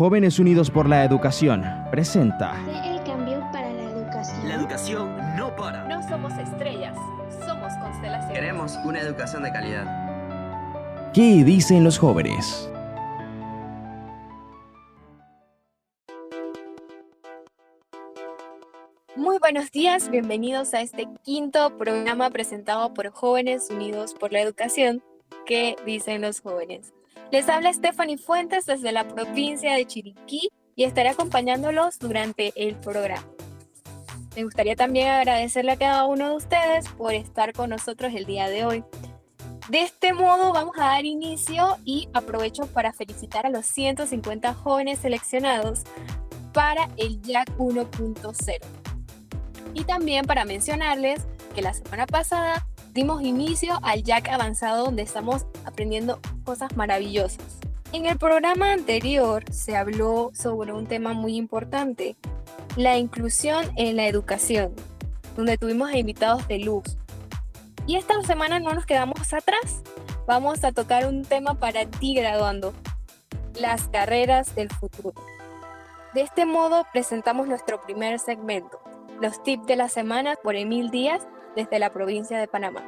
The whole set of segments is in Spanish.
Jóvenes Unidos por la Educación presenta el cambio para la educación. La educación no para. No somos estrellas, somos constelaciones. Queremos una educación de calidad. ¿Qué dicen los jóvenes? Muy buenos días, bienvenidos a este quinto programa presentado por Jóvenes Unidos por la Educación. ¿Qué dicen los jóvenes? Les habla Stephanie Fuentes desde la provincia de Chiriquí y estaré acompañándolos durante el programa. Me gustaría también agradecerle a cada uno de ustedes por estar con nosotros el día de hoy. De este modo vamos a dar inicio y aprovecho para felicitar a los 150 jóvenes seleccionados para el JAC 1.0. Y también para mencionarles que la semana pasada dimos inicio al Jack avanzado donde estamos aprendiendo cosas maravillosas. En el programa anterior se habló sobre un tema muy importante, la inclusión en la educación, donde tuvimos invitados de luz. Y esta semana no nos quedamos atrás, vamos a tocar un tema para ti graduando, las carreras del futuro. De este modo presentamos nuestro primer segmento, los tips de la semana por Emil Díaz desde la provincia de Panamá.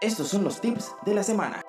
Estos son los tips de la semana.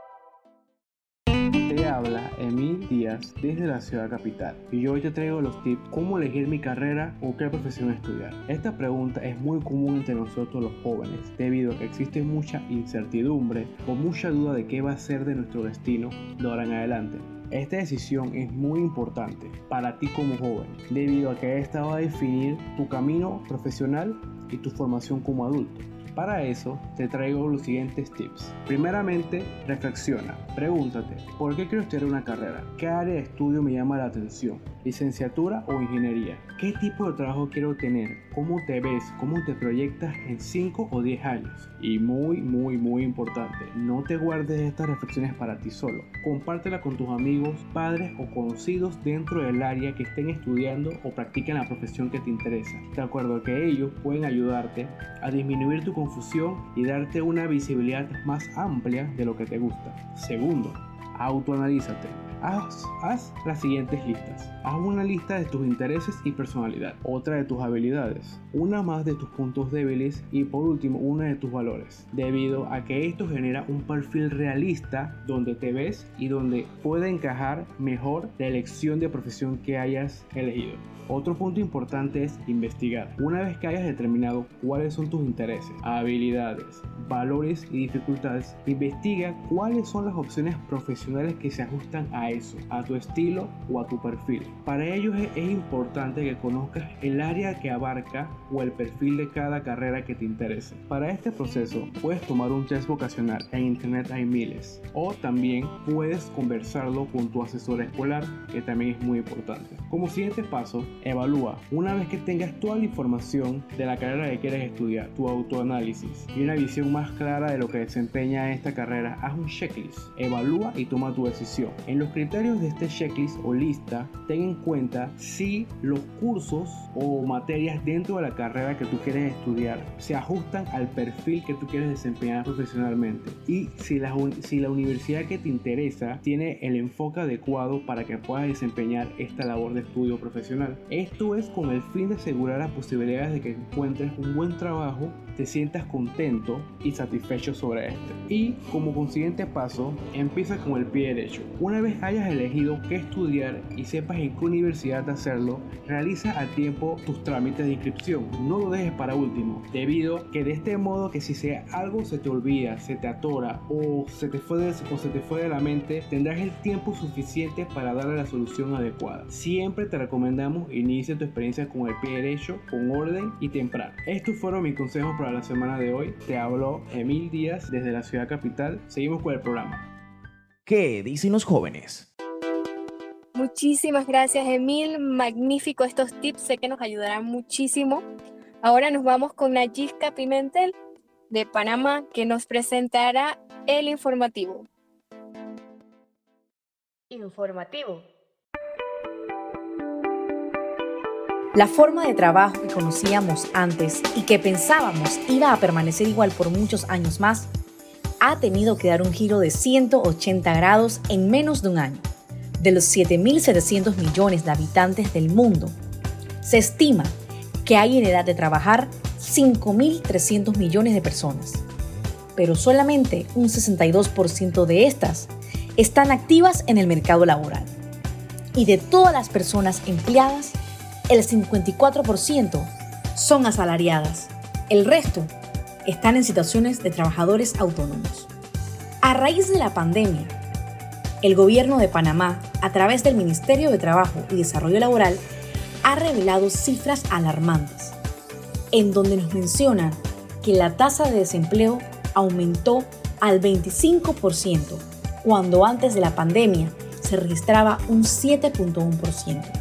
Te habla Emil Díaz desde la ciudad capital y yo hoy te traigo los tips cómo elegir mi carrera o qué profesión estudiar. Esta pregunta es muy común entre nosotros los jóvenes debido a que existe mucha incertidumbre o mucha duda de qué va a ser de nuestro destino de ahora en adelante. Esta decisión es muy importante para ti como joven, debido a que esta va a definir tu camino profesional y tu formación como adulto. Para eso te traigo los siguientes tips. Primeramente, reflexiona, pregúntate, ¿por qué quiero estudiar una carrera? ¿Qué área de estudio me llama la atención? ¿Licenciatura o ingeniería? ¿Qué tipo de trabajo quiero tener? ¿Cómo te ves? ¿Cómo te proyectas en 5 o 10 años? Y muy, muy, muy importante, no te guardes estas reflexiones para ti solo. Compártela con tus amigos, padres o conocidos dentro del área que estén estudiando o practiquen la profesión que te interesa. De acuerdo que ellos pueden ayudarte a disminuir tu confusión y darte una visibilidad más amplia de lo que te gusta. Segundo, autoanalízate. Haz, las siguientes listas. Haz una lista de tus intereses y personalidad, otra de tus habilidades, una más de tus puntos débiles y por último una de tus valores, debido a que esto genera un perfil realista donde te ves y donde puede encajar mejor la elección de profesión que hayas elegido. Otro punto importante es investigar. Una vez que hayas determinado cuáles son tus intereses, habilidades, valores y dificultades, investiga cuáles son las opciones profesionales que se ajustan a eso, a tu estilo o a tu perfil. Para ello es, es importante que conozcas el área que abarca o el perfil de cada carrera que te interese. Para este proceso puedes tomar un test vocacional, en internet hay miles, o también puedes conversarlo con tu asesor escolar, que también es muy importante. Como siguiente paso, evalúa. Una vez que tengas toda la información de la carrera que quieres estudiar, tu autoanálisis y una visión más clara de lo que desempeña esta carrera, haz un checklist, evalúa y toma tu decisión. En los criterios de este checklist o lista, ten en cuenta si los cursos o materias dentro de la carrera que tú quieres estudiar se ajustan al perfil que tú quieres desempeñar profesionalmente y si la, si la universidad que te interesa tiene el enfoque adecuado para que puedas desempeñar esta labor de estudio profesional. Esto es con el fin de asegurar las posibilidades de que encuentres un buen trabajo, te sientas contento y satisfecho sobre este. Y como consiguiente paso, empieza con el pie derecho. Una vez hayas elegido qué estudiar y sepas en qué universidad hacerlo, realiza a tiempo tus trámites de inscripción. No lo dejes para último, debido que de este modo que si sea algo se te olvida, se te atora o se te fue de, se te fue de la mente, tendrás el tiempo suficiente para darle la solución adecuada. Siempre te recomendamos inicia tu experiencia con el pie derecho, con orden y temprano. Estos fueron mis consejos para la semana de hoy. Te habló Emil Díaz desde la ciudad capital. Seguimos con el programa. ¿Qué dicen los jóvenes? Muchísimas gracias Emil, magnífico estos tips, sé que nos ayudarán muchísimo. Ahora nos vamos con Nayiska Pimentel de Panamá que nos presentará el informativo. Informativo. La forma de trabajo que conocíamos antes y que pensábamos iba a permanecer igual por muchos años más, ha tenido que dar un giro de 180 grados en menos de un año. de los 7.700 millones de habitantes del mundo, se estima que hay en edad de trabajar 5.300 millones de personas, pero solamente un 62% de estas están activas en el mercado laboral. Y de todas las personas empleadas, el 54% son asalariadas. El resto están en situaciones de trabajadores autónomos. A raíz de la pandemia, el gobierno de Panamá, a través del Ministerio de Trabajo y Desarrollo Laboral, ha revelado cifras alarmantes, en donde nos mencionan que la tasa de desempleo aumentó al 25%, cuando antes de la pandemia se registraba un 7.1%.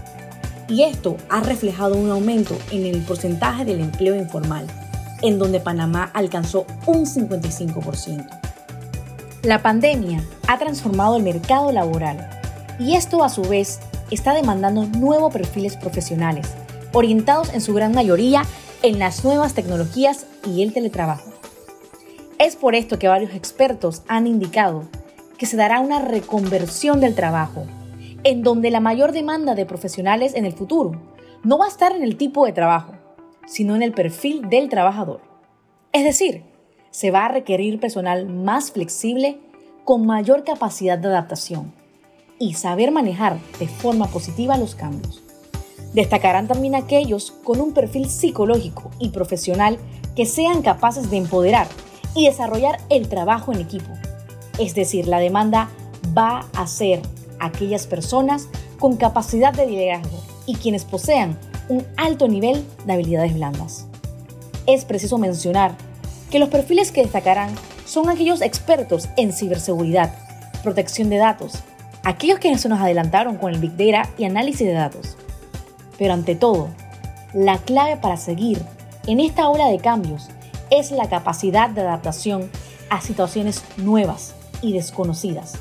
Y esto ha reflejado un aumento en el porcentaje del empleo informal, en donde Panamá alcanzó un 55%. La pandemia ha transformado el mercado laboral y esto a su vez está demandando nuevos perfiles profesionales, orientados en su gran mayoría en las nuevas tecnologías y el teletrabajo. Es por esto que varios expertos han indicado que se dará una reconversión del trabajo, en donde la mayor demanda de profesionales en el futuro no va a estar en el tipo de trabajo, sino en el perfil del trabajador. Es decir, se va a requerir personal más flexible con mayor capacidad de adaptación y saber manejar de forma positiva los cambios. Destacarán también aquellos con un perfil psicológico y profesional que sean capaces de empoderar y desarrollar el trabajo en equipo. Es decir, la demanda va a ser aquellas personas con capacidad de liderazgo y quienes posean un alto nivel de habilidades blandas. Es preciso mencionar que los perfiles que destacarán son aquellos expertos en ciberseguridad, protección de datos, aquellos que se nos adelantaron con el Big Data y análisis de datos. Pero ante todo, la clave para seguir en esta ola de cambios es la capacidad de adaptación a situaciones nuevas y desconocidas,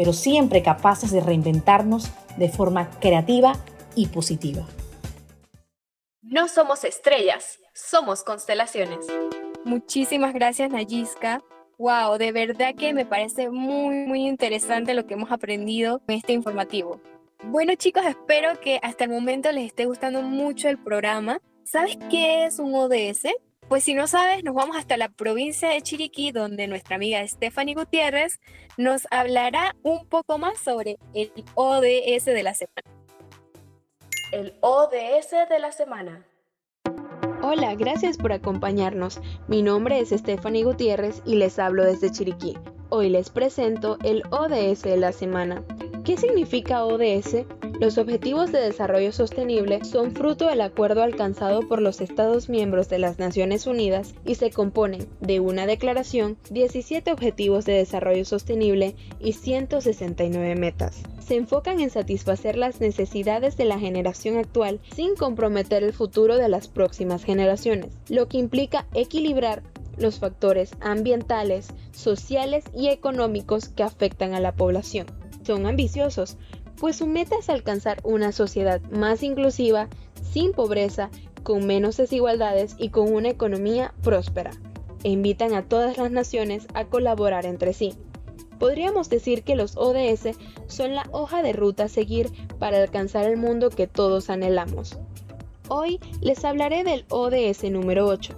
pero siempre capaces de reinventarnos de forma creativa y positiva. No somos estrellas, somos constelaciones. Muchísimas gracias, Nayiska. Wow, de verdad que me parece muy, muy interesante lo que hemos aprendido en este informativo. Bueno, chicos, espero que hasta el momento les esté gustando mucho el programa. ¿Sabes qué es un ODS? Pues si no sabes, nos vamos hasta la provincia de Chiriquí, donde nuestra amiga Stephanie Gutiérrez nos hablará un poco más sobre el ODS de la semana el ODS de la semana. Hola, gracias por acompañarnos. Mi nombre es Stephanie Gutiérrez y les hablo desde Chiriquí. Hoy les presento el ODS de la semana. ¿Qué significa ODS? Los Objetivos de Desarrollo Sostenible son fruto del acuerdo alcanzado por los Estados miembros de las Naciones Unidas y se componen de una declaración, 17 Objetivos de Desarrollo Sostenible y 169 metas. Se enfocan en satisfacer las necesidades de la generación actual sin comprometer el futuro de las próximas generaciones, lo que implica equilibrar los factores ambientales, sociales y económicos que afectan a la población. Son ambiciosos, pues su meta es alcanzar una sociedad más inclusiva, sin pobreza, con menos desigualdades y con una economía próspera. E invitan a todas las naciones a colaborar entre sí. Podríamos decir que los ODS son la hoja de ruta a seguir para alcanzar el mundo que todos anhelamos. Hoy les hablaré del ODS número 8,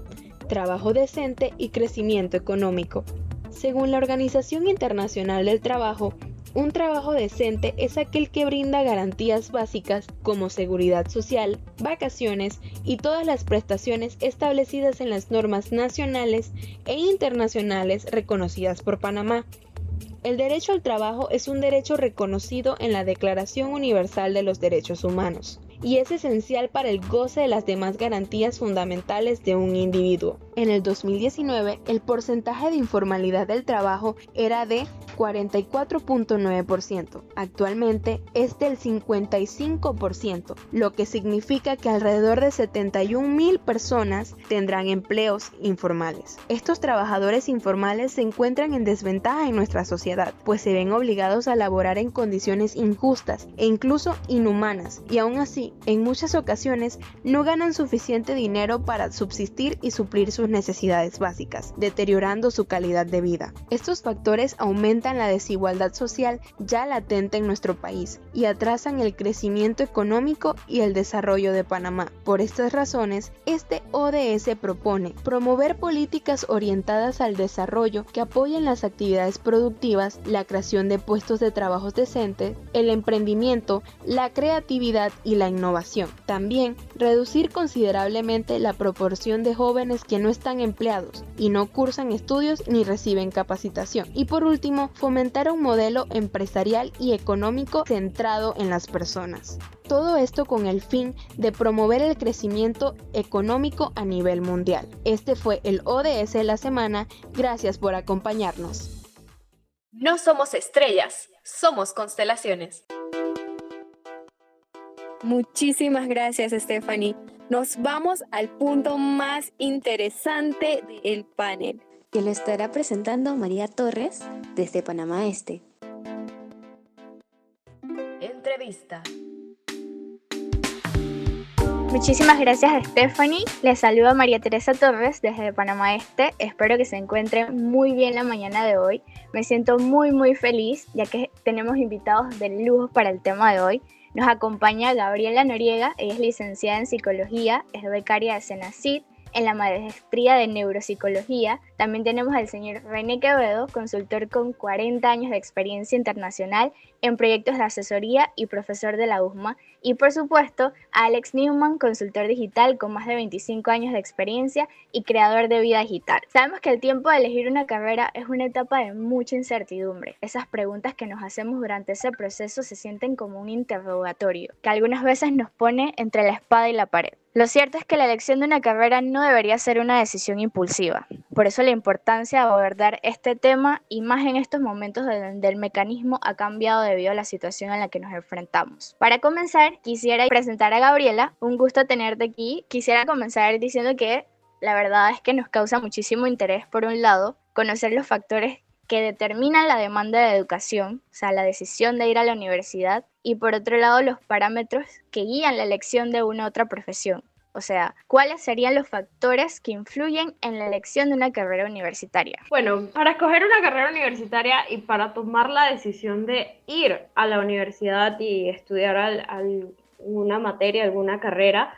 trabajo decente y crecimiento económico. Según la Organización Internacional del Trabajo, un trabajo decente es aquel que brinda garantías básicas como seguridad social, vacaciones y todas las prestaciones establecidas en las normas nacionales e internacionales reconocidas por Panamá. El derecho al trabajo es un derecho reconocido en la Declaración Universal de los Derechos Humanos y es esencial para el goce de las demás garantías fundamentales de un individuo. En el 2019, el porcentaje de informalidad del trabajo era de 44.9%. Actualmente es del 55%, lo que significa que alrededor de 71 mil personas tendrán empleos informales. Estos trabajadores informales se encuentran en desventaja en nuestra sociedad, pues se ven obligados a laborar en condiciones injustas e incluso inhumanas, y aún así en muchas ocasiones, no ganan suficiente dinero para subsistir y suplir sus necesidades básicas, deteriorando su calidad de vida. Estos factores aumentan la desigualdad social ya latente en nuestro país y atrasan el crecimiento económico y el desarrollo de Panamá. Por estas razones, este ODS propone promover políticas orientadas al desarrollo que apoyen las actividades productivas, la creación de puestos de trabajo decentes, el emprendimiento, la creatividad y la innovación. También reducir considerablemente la proporción de jóvenes que no están empleados y no cursan estudios ni reciben capacitación. Y por último, fomentar un modelo empresarial y económico centrado en las personas. Todo esto con el fin de promover el crecimiento económico a nivel mundial. Este fue el ODS de la semana. Gracias por acompañarnos. No somos estrellas, somos constelaciones. Muchísimas gracias, Stephanie. Nos vamos al punto más interesante del panel. Que lo estará presentando María Torres desde Panamá Este. Entrevista. Muchísimas gracias Stephanie. Les saluda María Teresa Torres desde Panamá Este. Espero que se encuentren muy bien la mañana de hoy. Me siento muy muy feliz ya que tenemos invitados de lujo para el tema de hoy. Nos acompaña Gabriela Noriega, ella es licenciada en psicología, es becaria de Senacid en la maestría de neuropsicología. También tenemos al señor René Quevedo, consultor con 40 años de experiencia internacional en proyectos de asesoría y profesor de la USMA. Y por supuesto, a Alex Newman, consultor digital con más de 25 años de experiencia y creador de vida digital. Sabemos que el tiempo de elegir una carrera es una etapa de mucha incertidumbre. Esas preguntas que nos hacemos durante ese proceso se sienten como un interrogatorio, que algunas veces nos pone entre la espada y la pared. Lo cierto es que la elección de una carrera no debería ser una decisión impulsiva. Por eso importancia de abordar este tema y más en estos momentos donde el mecanismo ha cambiado debido a la situación en la que nos enfrentamos. Para comenzar, quisiera presentar a Gabriela. Un gusto tenerte aquí. Quisiera comenzar diciendo que la verdad es que nos causa muchísimo interés, por un lado, conocer los factores que determinan la demanda de educación, o sea, la decisión de ir a la universidad, y por otro lado los parámetros que guían la elección de una otra profesión. O sea, ¿cuáles serían los factores que influyen en la elección de una carrera universitaria? Bueno, para escoger una carrera universitaria y para tomar la decisión de ir a la universidad y estudiar alguna materia, alguna carrera,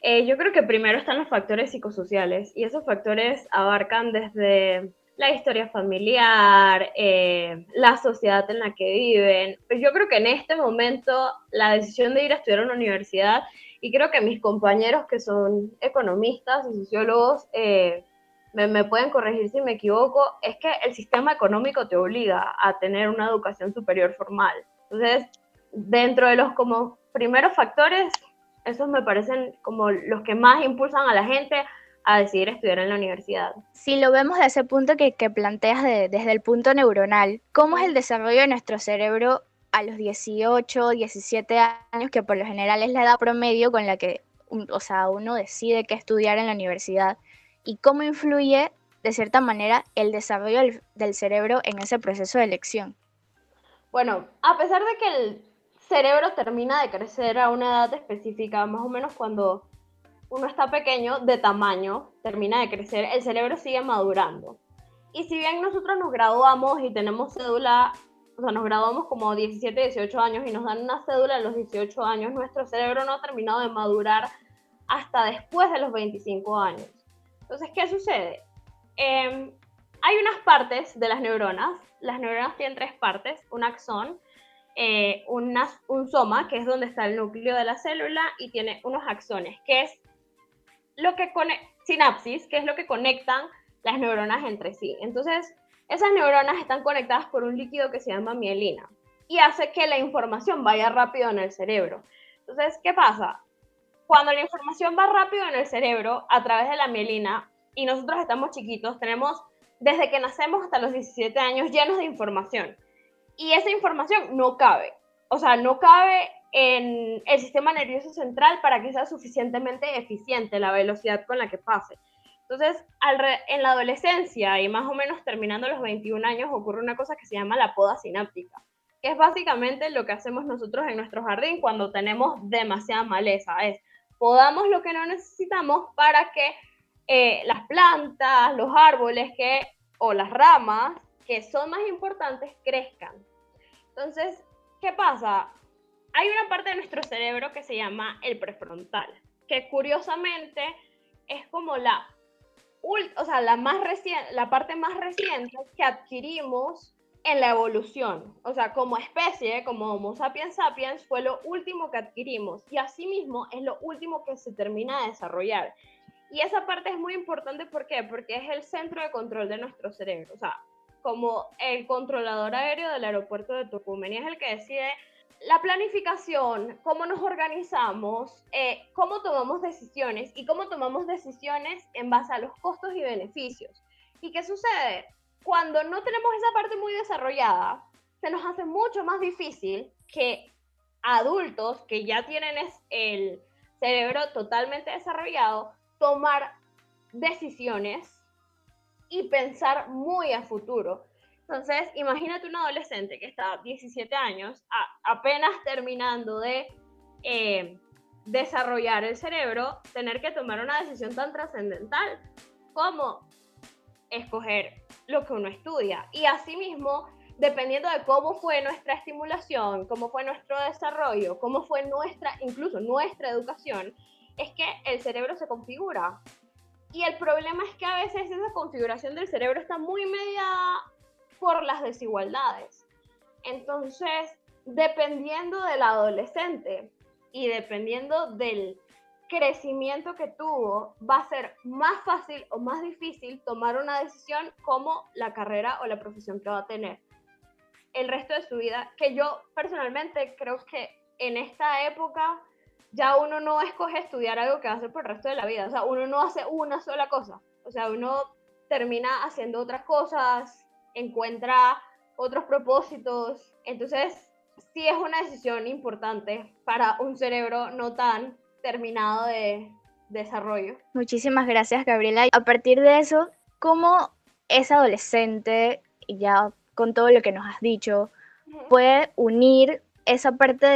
eh, yo creo que primero están los factores psicosociales y esos factores abarcan desde la historia familiar, eh, la sociedad en la que viven. Pues yo creo que en este momento la decisión de ir a estudiar a una universidad, y creo que mis compañeros que son economistas y sociólogos eh, me, pueden corregir si me equivoco, es que el sistema económico te obliga a tener una educación superior formal. Entonces, dentro de los como primeros factores, esos me parecen como los que más impulsan a la gente a decidir estudiar en la universidad. Si lo vemos desde ese punto que, que planteas desde el punto neuronal, ¿cómo es el desarrollo de nuestro cerebro a los 18, 17 años, que por lo general es la edad promedio con la que o sea, uno decide qué estudiar en la universidad? ¿Y cómo influye, de cierta manera, el desarrollo del, del cerebro en ese proceso de elección? Bueno, a pesar de que el cerebro termina de crecer a una edad específica, más o menos cuando uno está pequeño de tamaño, termina de crecer, el cerebro sigue madurando. Y si bien nosotros nos graduamos y tenemos cédula, o nos graduamos como 17, 18 años y nos dan una cédula a los 18 años, nuestro cerebro no ha terminado de madurar hasta después de los 25 años. Entonces, ¿qué sucede? Em, hay unas partes de las neuronas, las neuronas tienen tres partes, un axón, eh, un soma, que es donde está el núcleo de la célula, y tiene unos axones, que es lo que conecta, sinapsis, que es lo que conectan las neuronas entre sí. Entonces, esas neuronas están conectadas por un líquido que se llama mielina y hace que la información vaya rápido en el cerebro. Entonces, ¿qué pasa? Cuando la información va rápido en el cerebro a través de la mielina y nosotros estamos chiquitos, tenemos desde que nacemos hasta los 17 años llenos de información. Y esa información no cabe. O sea, no cabe en el sistema nervioso central para que sea suficientemente eficiente la velocidad con la que pase. Entonces, en la adolescencia y más o menos terminando los 21 años ocurre una cosa que se llama la poda sináptica. que es básicamente lo que hacemos nosotros en nuestro jardín cuando tenemos demasiada maleza. Es podamos lo que no necesitamos para que eh, las plantas, los árboles que, o las ramas que son más importantes crezcan. Entonces, ¿qué pasa? Hay una parte de nuestro cerebro que se llama el prefrontal, que curiosamente es como la, o sea, la, más la parte más reciente que adquirimos en la evolución. O sea, como especie, como Homo sapiens sapiens, fue lo último que adquirimos y asimismo es lo último que se termina de desarrollar. Y esa parte es muy importante, ¿por qué? Porque es el centro de control de nuestro cerebro. O sea, como el controlador aéreo del aeropuerto de Tocumen y es el que decide la planificación, cómo nos organizamos, eh, cómo tomamos decisiones y cómo tomamos decisiones en base a los costos y beneficios. ¿Y qué sucede? Cuando no tenemos esa parte muy desarrollada, se nos hace mucho más difícil que adultos que ya tienen el cerebro totalmente desarrollado tomar decisiones y pensar muy a futuro. Entonces, imagínate un adolescente que está 17 años, apenas terminando de eh, desarrollar el cerebro, tener que tomar una decisión tan trascendental como escoger lo que uno estudia. Y asimismo, dependiendo de cómo fue nuestra estimulación, cómo fue nuestro desarrollo, cómo fue nuestra, incluso nuestra educación, es que el cerebro se configura. Y el problema es que a veces esa configuración del cerebro está muy mediada por las desigualdades. Entonces, dependiendo del adolescente y dependiendo del crecimiento que tuvo, va a ser más fácil o más difícil tomar una decisión como la carrera o la profesión que va a tener el resto de su vida, que yo personalmente creo que en esta época ya uno no escoge estudiar algo que va a hacer por el resto de la vida, o sea, uno no hace una sola cosa, o sea, uno termina haciendo otras cosas, encuentra otros propósitos, entonces sí es una decisión importante para un cerebro no tan terminado de desarrollo. Muchísimas gracias, Gabriela. A partir de eso, ¿cómo es adolescente, ya con todo lo que nos has dicho, puede unir esa parte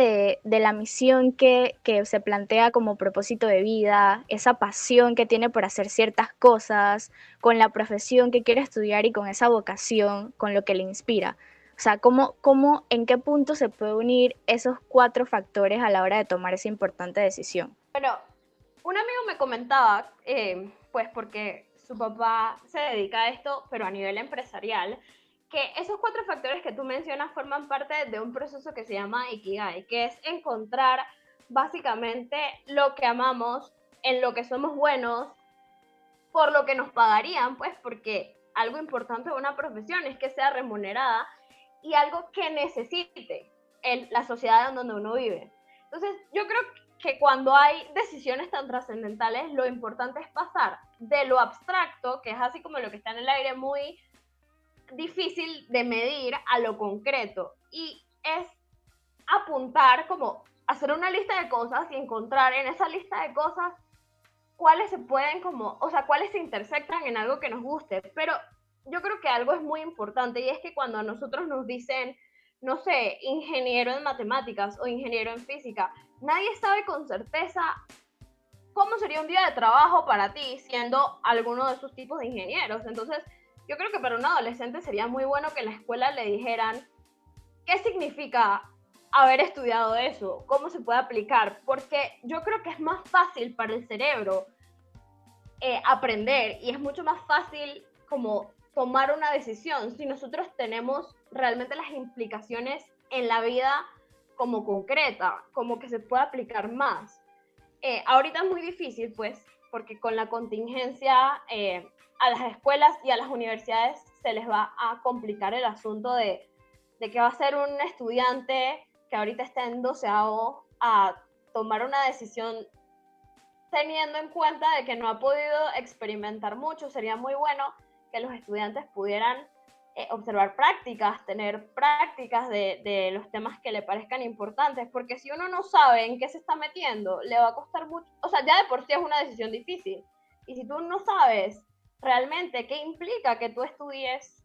de, la misión que, se plantea como propósito de vida, esa pasión que tiene por hacer ciertas cosas, con la profesión que quiere estudiar y con esa vocación, con lo que le inspira. O sea, ¿cómo, cómo, en qué punto se puede unir esos cuatro factores a la hora de tomar esa importante decisión? Bueno, un amigo me comentaba, eh, pues porque su papá se dedica a esto, pero a nivel empresarial, que esos cuatro factores que tú mencionas forman parte de un proceso que se llama Ikigai, que es encontrar básicamente lo que amamos, en lo que somos buenos, por lo que nos pagarían, pues porque algo importante de una profesión es que sea remunerada y algo que necesite en la sociedad en donde uno vive. Entonces, yo creo que cuando hay decisiones tan trascendentales, lo importante es pasar de lo abstracto, que es así como lo que está en el aire muy difícil de medir a lo concreto y es apuntar como hacer una lista de cosas y encontrar en esa lista de cosas cuáles se pueden como, o sea, cuáles se intersectan en algo que nos guste, pero yo creo que algo es muy importante y es que cuando a nosotros nos dicen, no sé, ingeniero en matemáticas o ingeniero en física, nadie sabe con certeza cómo sería un día de trabajo para ti siendo alguno de esos tipos de ingenieros. Entonces, yo creo que para un adolescente sería muy bueno que en la escuela le dijeran qué significa haber estudiado eso, cómo se puede aplicar, porque yo creo que es más fácil para el cerebro eh, aprender y es mucho más fácil como tomar una decisión. Si nosotros tenemos realmente las implicaciones en la vida como concreta, como que se puede aplicar más. Eh, ahorita es muy difícil, pues, porque con la contingencia eh, a las escuelas y a las universidades se les va a complicar el asunto de, de que va a ser un estudiante que ahorita está en doceavo a tomar una decisión teniendo en cuenta de que no ha podido experimentar mucho. Sería muy bueno que los estudiantes pudieran eh, observar prácticas, tener prácticas de, de, los temas que le parezcan importantes, porque si uno no sabe en qué se está metiendo, le va a costar mucho, o sea, ya de por sí es una decisión difícil. Y si tú no sabes realmente qué implica que tú estudies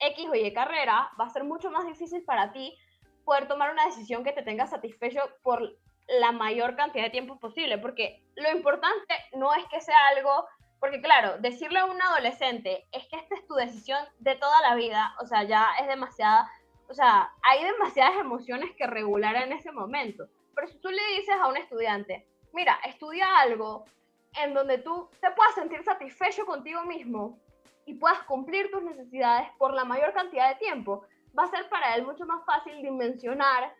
X o Y carrera, va a ser mucho más difícil para ti poder tomar una decisión que te tenga satisfecho por la mayor cantidad de tiempo posible, porque lo importante no es que sea algo, porque claro, decirle a un adolescente es que esta es tu decisión de toda la vida, o sea, ya es demasiada, o sea, hay demasiadas emociones que regular en ese momento. Pero si tú le dices a un estudiante, mira, estudia algo en donde tú te puedas sentir satisfecho contigo mismo y puedas cumplir tus necesidades por la mayor cantidad de tiempo, va a ser para él mucho más fácil dimensionar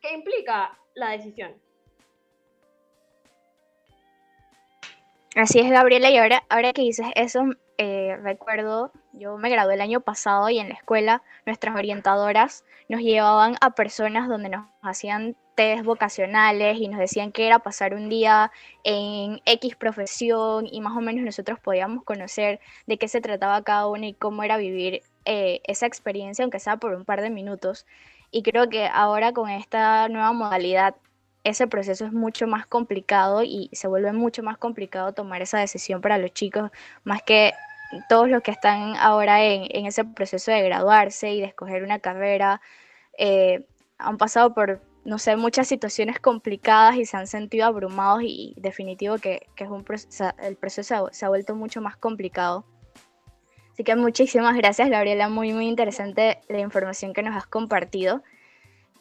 qué implica la decisión. Así es, Gabriela, y ahora, ahora que dices eso, eh, recuerdo, yo me gradué el año pasado y en la escuela nuestras orientadoras nos llevaban a personas donde nos hacían test vocacionales y nos decían que era pasar un día en X profesión y más o menos nosotros podíamos conocer de qué se trataba cada uno y cómo era vivir eh, esa experiencia, aunque sea por un par de minutos. Y creo que ahora con esta nueva modalidad, ese proceso es mucho más complicado y se vuelve mucho más complicado tomar esa decisión para los chicos, más que todos los que están ahora en, ese proceso de graduarse y de escoger una carrera, eh, han pasado por, no sé, muchas situaciones complicadas y se han sentido abrumados y definitivo que, el proceso se ha vuelto mucho más complicado. Así que muchísimas gracias, Gabriela. Muy, muy interesante la información que nos has compartido.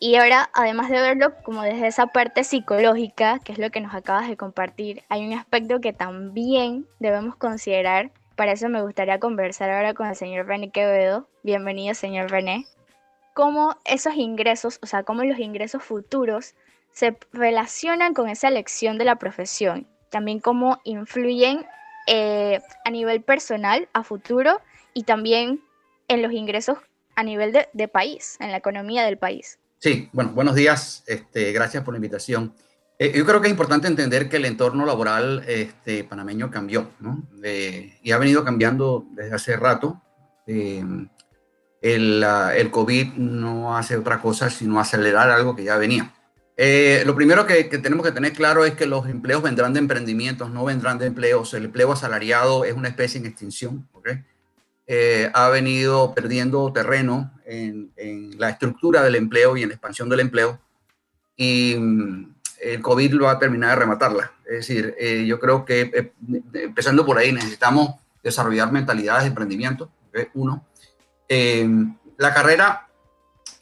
Y ahora, además de verlo como desde esa parte psicológica, que es lo que nos acabas de compartir, hay un aspecto que también debemos considerar. Para eso me gustaría conversar ahora con el señor René Quevedo. Bienvenido, señor René. Cómo esos ingresos, o sea, cómo los ingresos futuros se relacionan con esa elección de la profesión. También cómo influyen eh, a nivel personal, a futuro, y también en los ingresos a nivel de, país, en la economía del país. Sí, bueno, buenos días, este, gracias por la invitación. Eh, yo creo que es importante entender que el entorno laboral este, panameño cambió, ¿no? y ha venido cambiando desde hace rato. Eh, el, el, COVID no hace otra cosa sino acelerar algo que ya venía. Eh, lo primero que, tenemos que tener claro es que los empleos vendrán de emprendimientos, no vendrán de empleos. El empleo asalariado es una especie en extinción. Eh, ha venido perdiendo terreno en, la estructura del empleo y en la expansión del empleo. Y mm, el COVID lo va a terminar de rematarla. Es decir, eh, yo creo que empezando por ahí necesitamos desarrollar mentalidades de emprendimiento. Uno. la carrera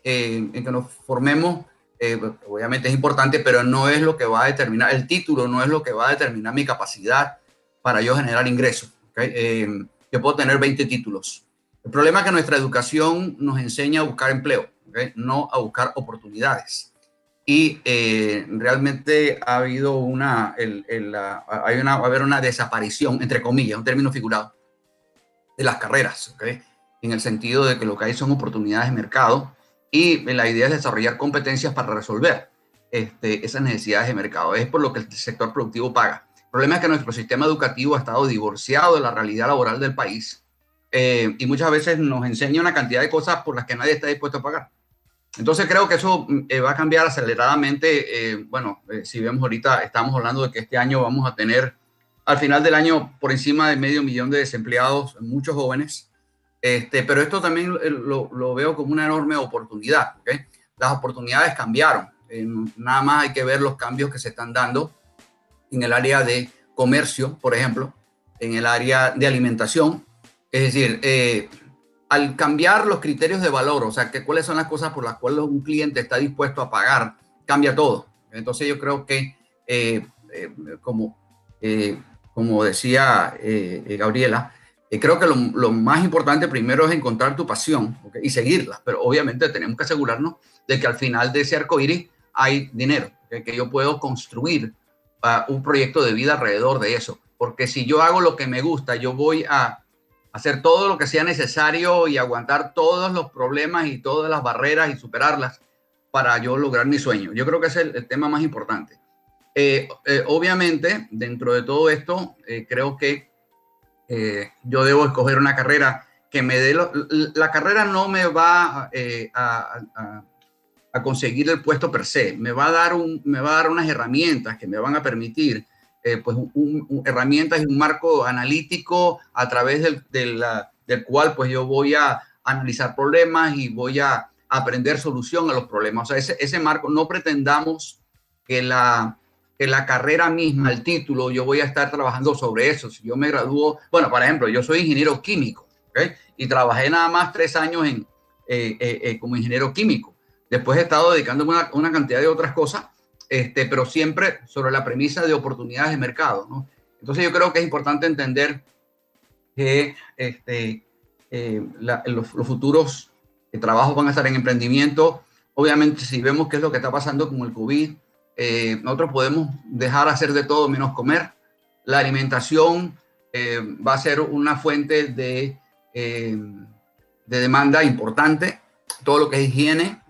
en que nos formemos eh, obviamente es importante, pero no es lo que va a determinar, el título no es lo que va a determinar mi capacidad para yo generar ingresos. Eh, yo puedo tener 20 títulos. El problema es que nuestra educación nos enseña a buscar empleo, no a buscar oportunidades. Y eh, realmente ha habido una, hay una, va a haber una desaparición, entre comillas, un término figurado, de las carreras, en el sentido de que lo que hay son oportunidades de mercado y la idea es desarrollar competencias para resolver este, esas necesidades de mercado. Es por lo que el sector productivo paga. El problema es que nuestro sistema educativo ha estado divorciado de la realidad laboral del país eh, y muchas veces nos enseña una cantidad de cosas por las que nadie está dispuesto a pagar. Entonces creo que eso eh, va a cambiar aceleradamente. Eh, bueno, si vemos ahorita, estamos hablando de que este año vamos a tener al final del año por encima de medio millón de desempleados, muchos jóvenes. Este, pero esto también lo, veo como una enorme oportunidad. Las oportunidades cambiaron. Eh, nada más hay que ver los cambios que se están dando en el área de comercio, por ejemplo, en el área de alimentación. Es decir, eh, al cambiar los criterios de valor, o sea, que cuáles son las cosas por las cuales un cliente está dispuesto a pagar, cambia todo. Entonces yo creo que, eh, como, como decía Gabriela, creo que lo, más importante primero es encontrar tu pasión y seguirla, pero obviamente tenemos que asegurarnos de que al final de ese arco iris hay dinero, que yo puedo construir ah, un proyecto de vida alrededor de eso. Porque si yo hago lo que me gusta, yo voy a hacer todo lo que sea necesario y aguantar todos los problemas y todas las barreras y superarlas para yo lograr mi sueño. Yo creo que es el, tema más importante. Eh, eh, obviamente, dentro de todo esto, eh, creo que eh, yo debo escoger una carrera que me dé... la carrera no me va a, a, conseguir el puesto per se, me va a dar, un, me va a dar unas herramientas que me van a permitir, eh, pues, un, herramientas y un marco analítico a través del, del, del, cual pues yo voy a analizar problemas y voy a, aprender solución a los problemas. O sea, ese, ese marco, no pretendamos que la, que la carrera misma, el título, yo voy a estar trabajando sobre eso. Si yo me gradúo, bueno, por ejemplo, yo soy ingeniero químico ¿okay? y trabajé nada más tres años en, eh, eh, eh, como ingeniero químico. Después he estado dedicándome a una, cantidad de otras cosas, este, pero siempre sobre la premisa de oportunidades de mercado. ¿no? Entonces yo creo que es importante entender que este, los, los futuros trabajos van a estar en emprendimiento. Obviamente, si vemos qué es lo que está pasando con el COVID, eh, nosotros podemos dejar hacer de todo menos comer. La alimentación eh, va a ser una fuente de, eh, de demanda importante. Todo lo que es higiene,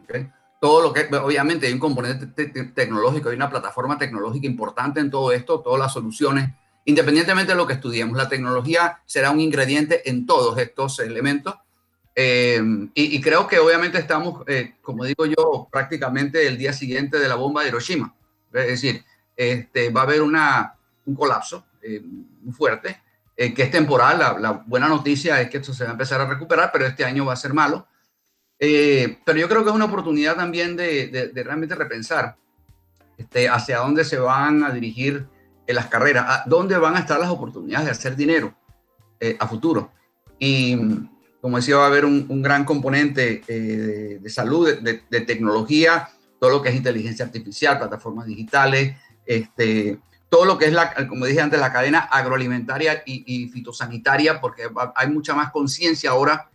todo lo que, obviamente, hay un componente tecnológico, hay una plataforma tecnológica importante en todo esto, todas las soluciones, independientemente de lo que estudiemos. La tecnología será un ingrediente en todos estos elementos eh, y, creo que obviamente estamos, eh, como digo yo, prácticamente el día siguiente de la bomba de Hiroshima. Es decir, este, va a haber una, un colapso eh, fuerte, que es temporal. La, buena noticia es que esto se va a empezar a recuperar, pero este año va a ser malo. Pero yo creo que es una oportunidad también de, de, realmente repensar este, hacia dónde se van a dirigir las carreras, dónde van a estar las oportunidades de hacer dinero a futuro. Y como decía, va a haber un, gran componente eh, de, salud, de, tecnología, todo lo que es inteligencia artificial, plataformas digitales, este, todo lo que es, la, como dije antes, la cadena agroalimentaria y, fitosanitaria, porque hay mucha más conciencia ahora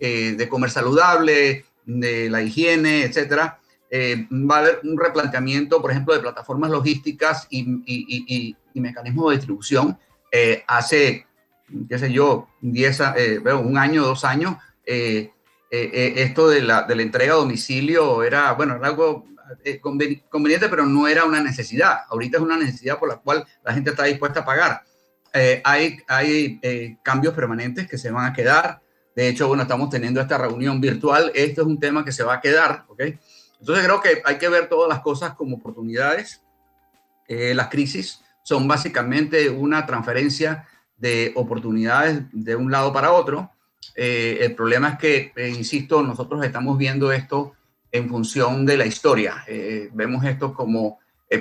eh, de comer saludable, de la higiene, etcétera. Eh, va a haber un replanteamiento, por ejemplo, de plataformas logísticas y, y mecanismos de distribución. hace qué sé yo, diez, eh, un año, dos años, eh, eh, esto de la, de la, entrega a domicilio era, bueno, era algo conveniente, pero no era una necesidad. Ahorita es una necesidad por la cual la gente está dispuesta a pagar. hay hay cambios permanentes que se van a quedar. De hecho, bueno, estamos teniendo esta reunión virtual. Esto es un tema que se va a quedar, ¿ok? Entonces creo que hay que ver todas las cosas como oportunidades. las crisis son básicamente una transferencia de oportunidades de un lado para otro. Eh, el problema es que, eh, insisto, nosotros estamos viendo esto en función de la historia. Eh, vemos esto como,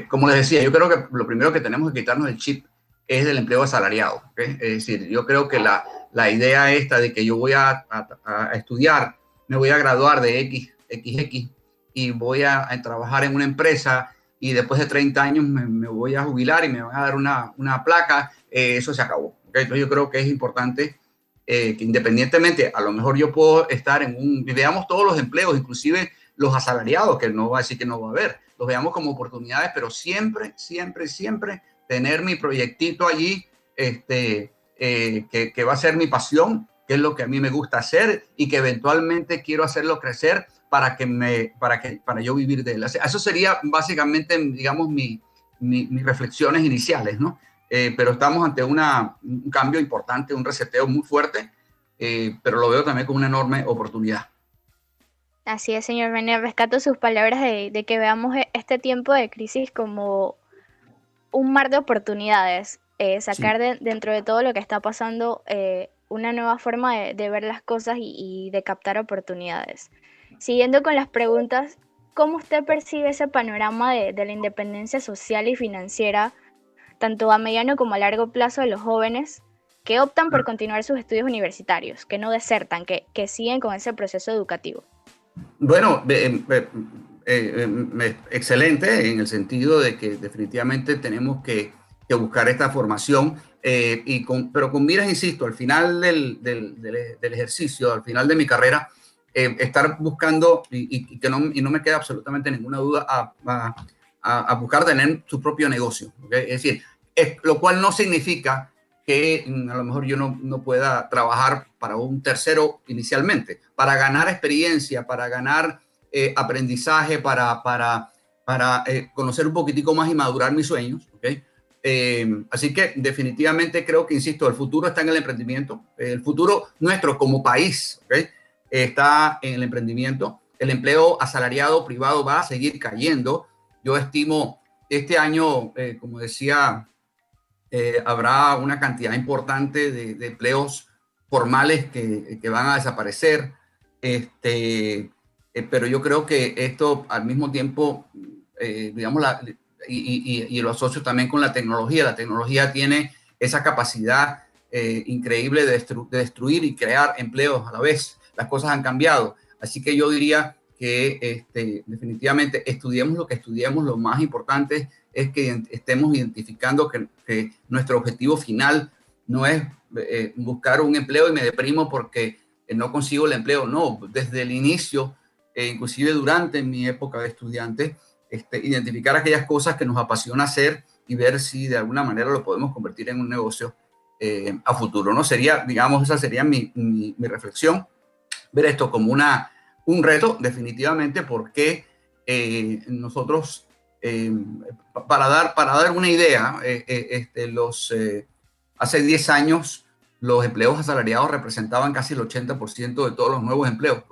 como les decía, yo creo que lo primero que tenemos que quitarnos el chip es del empleo asalariado. Es decir, yo creo que la, la idea esta de que yo voy a, a, estudiar, me voy a graduar de X, XX y voy a, trabajar en una empresa y después de 30 años me, me, voy a jubilar y me van a dar una, una placa, eso se acabó. Entonces yo creo que es importante eh, que independientemente, a lo mejor yo puedo estar en un, veamos todos los empleos, inclusive los asalariados, que no va a decir que no va a haber, los veamos como oportunidades, pero siempre, siempre, siempre tener mi proyectito allí, este, eh, que, va a ser mi pasión, que es lo que a mí me gusta hacer y que eventualmente quiero hacerlo crecer para que me, para que, para yo vivir de él. Eso sería básicamente, digamos, mi, mis reflexiones iniciales, ¿no? Eh, pero estamos ante un cambio importante, un reseteo muy fuerte, eh, pero lo veo también como una enorme oportunidad. Así es, señor René, rescato sus palabras de, que veamos este tiempo de crisis como un mar de oportunidades, eh, sacar dentro de todo lo que está pasando una nueva forma de, ver las cosas y, de captar oportunidades. Siguiendo con las preguntas, ¿cómo usted percibe ese panorama de, de la independencia social y financiera tanto a mediano como a largo plazo de los jóvenes que optan por continuar sus estudios universitarios, que no desertan, que, que siguen con ese proceso educativo? Bueno, eh, eh, excelente en el sentido de que definitivamente tenemos que, que buscar esta formación, eh, y con, pero con miras, insisto, al final del, del, del, ejercicio, al final de mi carrera, estar buscando, y, y, que no, y no me queda absolutamente ninguna duda, a, a a, buscar tener su propio negocio. Es decir, lo cual no significa que mm, a lo mejor yo no, no, pueda trabajar para un tercero inicialmente, para ganar experiencia, para ganar eh, aprendizaje, para, para, para eh, conocer un poquitico más y madurar mis sueños. ¿okay? Eh, así que definitivamente creo que, insisto, el futuro está en el emprendimiento. El futuro nuestro como país ¿okay? está en el emprendimiento. El empleo asalariado privado va a seguir cayendo yo estimo, este año, eh, como decía, eh, habrá una cantidad importante de, empleos formales que, que, van a desaparecer. Este, pero yo creo que esto al mismo tiempo, digamos, la, y, lo asocio también con la tecnología. La tecnología tiene esa capacidad increíble de, de destruir y crear empleos a la vez. Las cosas han cambiado. Así que yo diría que este, definitivamente estudiemos lo que estudiemos, lo más importante es que estemos identificando que, nuestro objetivo final no es eh, buscar un empleo y me deprimo porque eh, no consigo el empleo, no, desde el inicio, eh, inclusive durante mi época de estudiante, este, identificar aquellas cosas que nos apasiona hacer y ver si de alguna manera lo podemos convertir en un negocio a futuro, ¿no? Sería, digamos, esa sería mi, mi, mi reflexión, ver esto como una un reto, definitivamente, porque eh, nosotros, eh, para, dar, para dar una idea, eh, este, los, hace 10 años los empleos asalariados representaban casi el 80% de todos los nuevos empleos,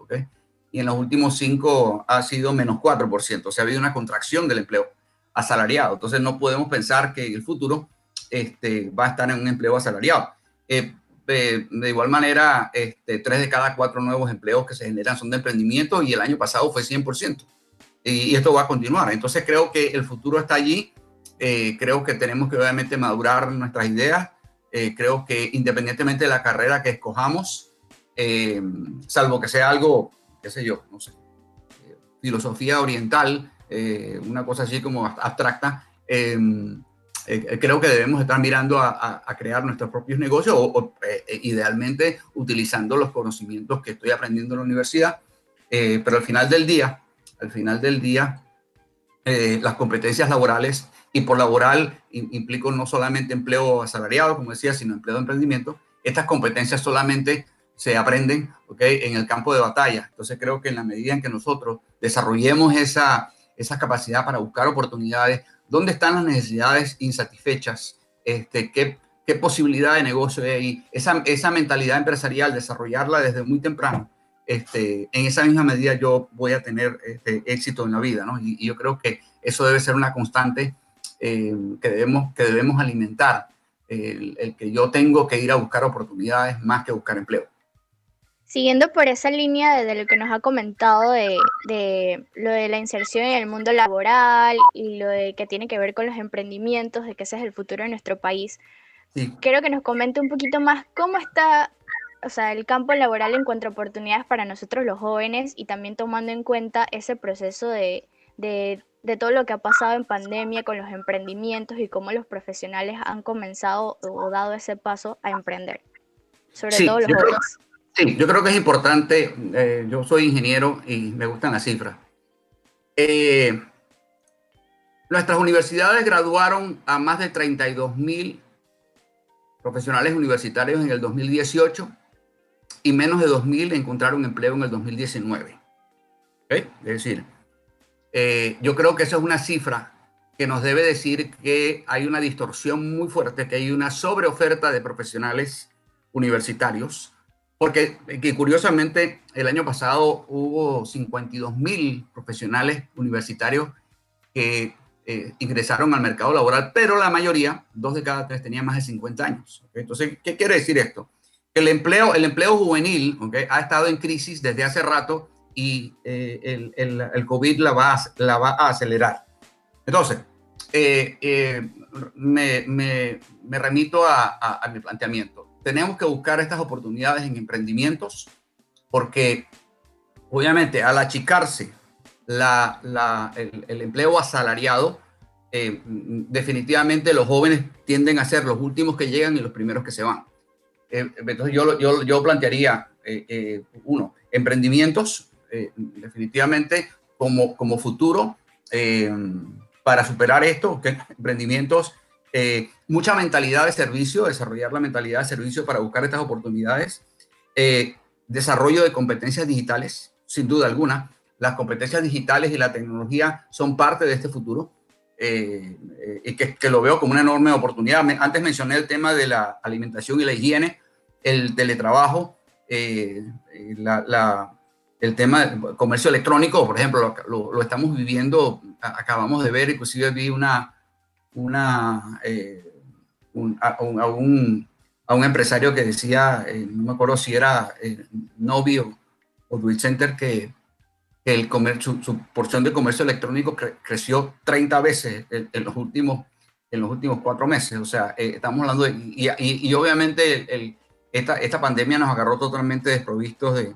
y en los últimos 5 ha sido menos 4%, o sea, ha habido una contracción del empleo asalariado. Entonces no podemos pensar que en el futuro este, va a estar en un empleo asalariado de igual manera, este, tres de cada cuatro nuevos empleos que se generan son de emprendimiento y el año pasado fue 100%. Y, esto va a continuar. Entonces creo que el futuro está allí. Eh, creo que tenemos que obviamente madurar nuestras ideas. Eh, creo que independientemente de la carrera que escojamos, eh, salvo que sea algo, qué sé yo, no sé, filosofía oriental, una cosa así como abstracta, eh, creo que debemos estar mirando a, crear nuestros propios negocios o, eh, idealmente utilizando los conocimientos que estoy aprendiendo en la universidad. Eh, pero al final del día, al final del día, las competencias laborales, y por laboral implico no solamente empleo asalariado, como decía, sino empleo de emprendimiento, estas competencias solamente se aprenden ¿okay? en el campo de batalla. Entonces creo que en la medida en que nosotros desarrollemos esa, esa capacidad para buscar oportunidades, ¿Dónde están las necesidades insatisfechas? Este, ¿qué, ¿Qué posibilidad de negocio hay? Esa, esa mentalidad empresarial, desarrollarla desde muy temprano, este, en esa misma medida yo voy a tener este, éxito en la vida, ¿no? Y, yo creo que eso debe ser una constante eh, que, debemos, que debemos alimentar, el, el, que yo tengo que ir a buscar oportunidades más que buscar empleo. Siguiendo por esa línea de, lo que nos ha comentado de, lo de la inserción en el mundo laboral y lo de que tiene que ver con los emprendimientos, de que ese es el futuro de nuestro país, quiero que nos comente un poquito más cómo está o sea, el campo laboral en cuanto a oportunidades para nosotros los jóvenes y también tomando en cuenta ese proceso de, de, todo lo que ha pasado en pandemia con los emprendimientos y cómo los profesionales han comenzado o dado ese paso a emprender, sobre todo los jóvenes. Sí, yo creo que es importante. Eh, yo soy ingeniero y me gustan las cifras. Eh, nuestras universidades graduaron a más de 32 mil profesionales universitarios en el 2018 y menos de 2.000 encontraron empleo en el 2019. Es decir, eh, yo creo que esa es una cifra que nos debe decir que hay una distorsión muy fuerte, que hay una sobreoferta de profesionales universitarios porque que curiosamente el año pasado hubo 52 mil profesionales universitarios que eh, ingresaron al mercado laboral, pero la mayoría, dos de cada tres, tenían más de 50 años. Entonces, ¿qué quiere decir esto? El empleo, el empleo juvenil ha estado en crisis desde hace rato y eh, el, el, el, COVID la va, a, la va a acelerar. Entonces, eh, me, me, me, remito a, a mi planteamiento tenemos que buscar estas oportunidades en emprendimientos porque obviamente al achicarse la, el, empleo asalariado, eh, definitivamente los jóvenes tienden a ser los últimos que llegan y los primeros que se van. Eh, entonces yo, yo, yo plantearía, eh, uno, emprendimientos, definitivamente como, como futuro para superar esto, que emprendimientos eh, mucha mentalidad de servicio, desarrollar la mentalidad de servicio para buscar estas oportunidades, eh, desarrollo de competencias digitales, sin duda alguna. Las competencias digitales y la tecnología son parte de este futuro eh, y que, lo veo como una enorme oportunidad. antes mencioné el tema de la alimentación y la higiene, el teletrabajo, la, el tema del comercio electrónico, por ejemplo, lo, lo, estamos viviendo, acabamos de ver, inclusive vi una, una, eh, a, un, a, un, empresario que decía, eh, no me acuerdo si era eh, Novio o Duit Center, que, el comercio, su, porción de comercio electrónico creció 30 veces en, los últimos, en los últimos cuatro meses. O sea, estamos hablando de, y, obviamente esta, esta pandemia nos agarró totalmente desprovistos, de,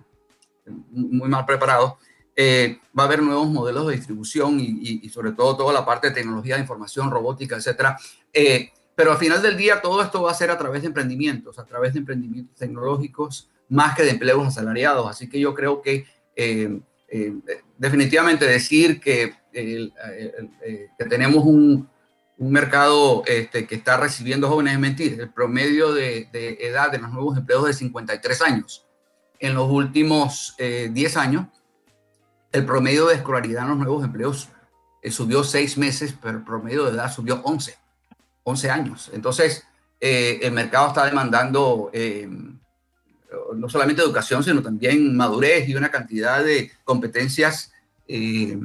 muy mal preparados. Eh, va a haber nuevos modelos de distribución y, sobre todo toda la parte de tecnología de información, robótica, etcétera. Eh, pero al final del día todo esto va a ser a través de emprendimientos, a través de emprendimientos tecnológicos, más que de empleos asalariados. Así que yo creo que eh, definitivamente decir que, tenemos un, mercado este, que está recibiendo jóvenes es mentir. El promedio de, de, edad de los nuevos empleos es de 53 años. En los últimos 10 eh, años, el promedio de escolaridad en los nuevos empleos subió 6 meses, pero el promedio de edad subió 11, 11 años. Entonces, el mercado está demandando no solamente educación, sino también madurez y una cantidad de competencias eh,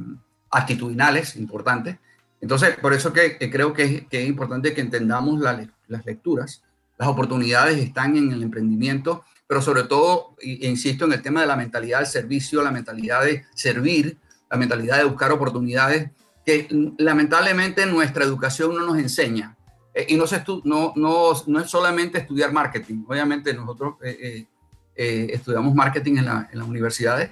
actitudinales importantes. Entonces, por eso que, creo que es, importante que entendamos las lecturas. Las oportunidades están en el emprendimiento, pero sobre todo, insisto, en el tema de la mentalidad del servicio, la mentalidad de servir, la mentalidad de buscar oportunidades, que lamentablemente nuestra educación no nos enseña. Eh, y no, se no, no, no, es solamente estudiar marketing. Obviamente nosotros eh, eh, estudiamos marketing en, la, en las universidades,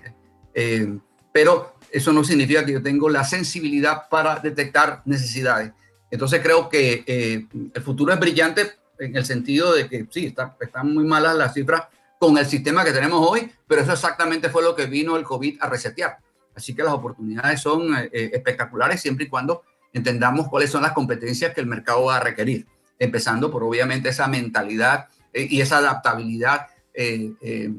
eh, pero eso no significa que yo tengo la sensibilidad para detectar necesidades. Entonces creo que eh, el futuro es brillante en el sentido de que sí, está, están muy malas las cifras con el sistema que tenemos hoy, pero eso exactamente fue lo que vino el COVID a resetear. Así que las oportunidades son espectaculares siempre y cuando entendamos cuáles son las competencias que el mercado va a requerir, empezando por obviamente esa mentalidad y esa adaptabilidad eh, eh,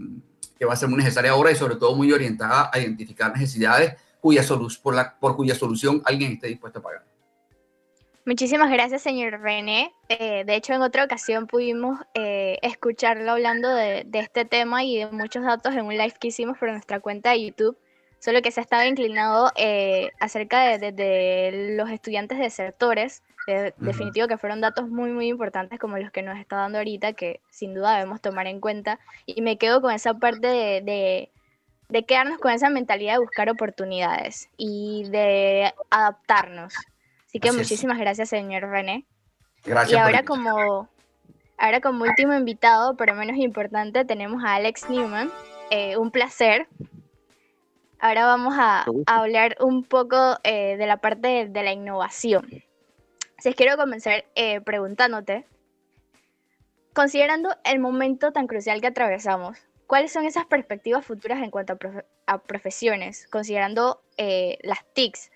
que va a ser muy necesaria ahora y sobre todo muy orientada a identificar necesidades cuya por, por cuya solución alguien esté dispuesto a pagar. Muchísimas gracias, señor René. Eh, de hecho, en otra ocasión pudimos escucharlo hablando de, de, este tema y de muchos datos en un live que hicimos por nuestra cuenta de YouTube, solo que se estaba inclinado acerca de, de, los estudiantes desertores definitivo que fueron datos muy, muy importantes como los que nos está dando ahorita, que sin duda debemos tomar en cuenta. Y me quedo con esa parte de, de, quedarnos con esa mentalidad de buscar oportunidades y de adaptarnos. Así que muchísimas gracias, señor René. Gracias. Y ahora como, ahora como último invitado, pero menos importante, tenemos a Alex Newman. Eh, un placer. Ahora vamos a, hablar un poco eh, de la parte de la innovación. Si quiero comenzar eh, preguntándote, considerando el momento tan crucial que atravesamos, ¿cuáles son esas perspectivas futuras en cuanto a, profesiones, considerando las TICs?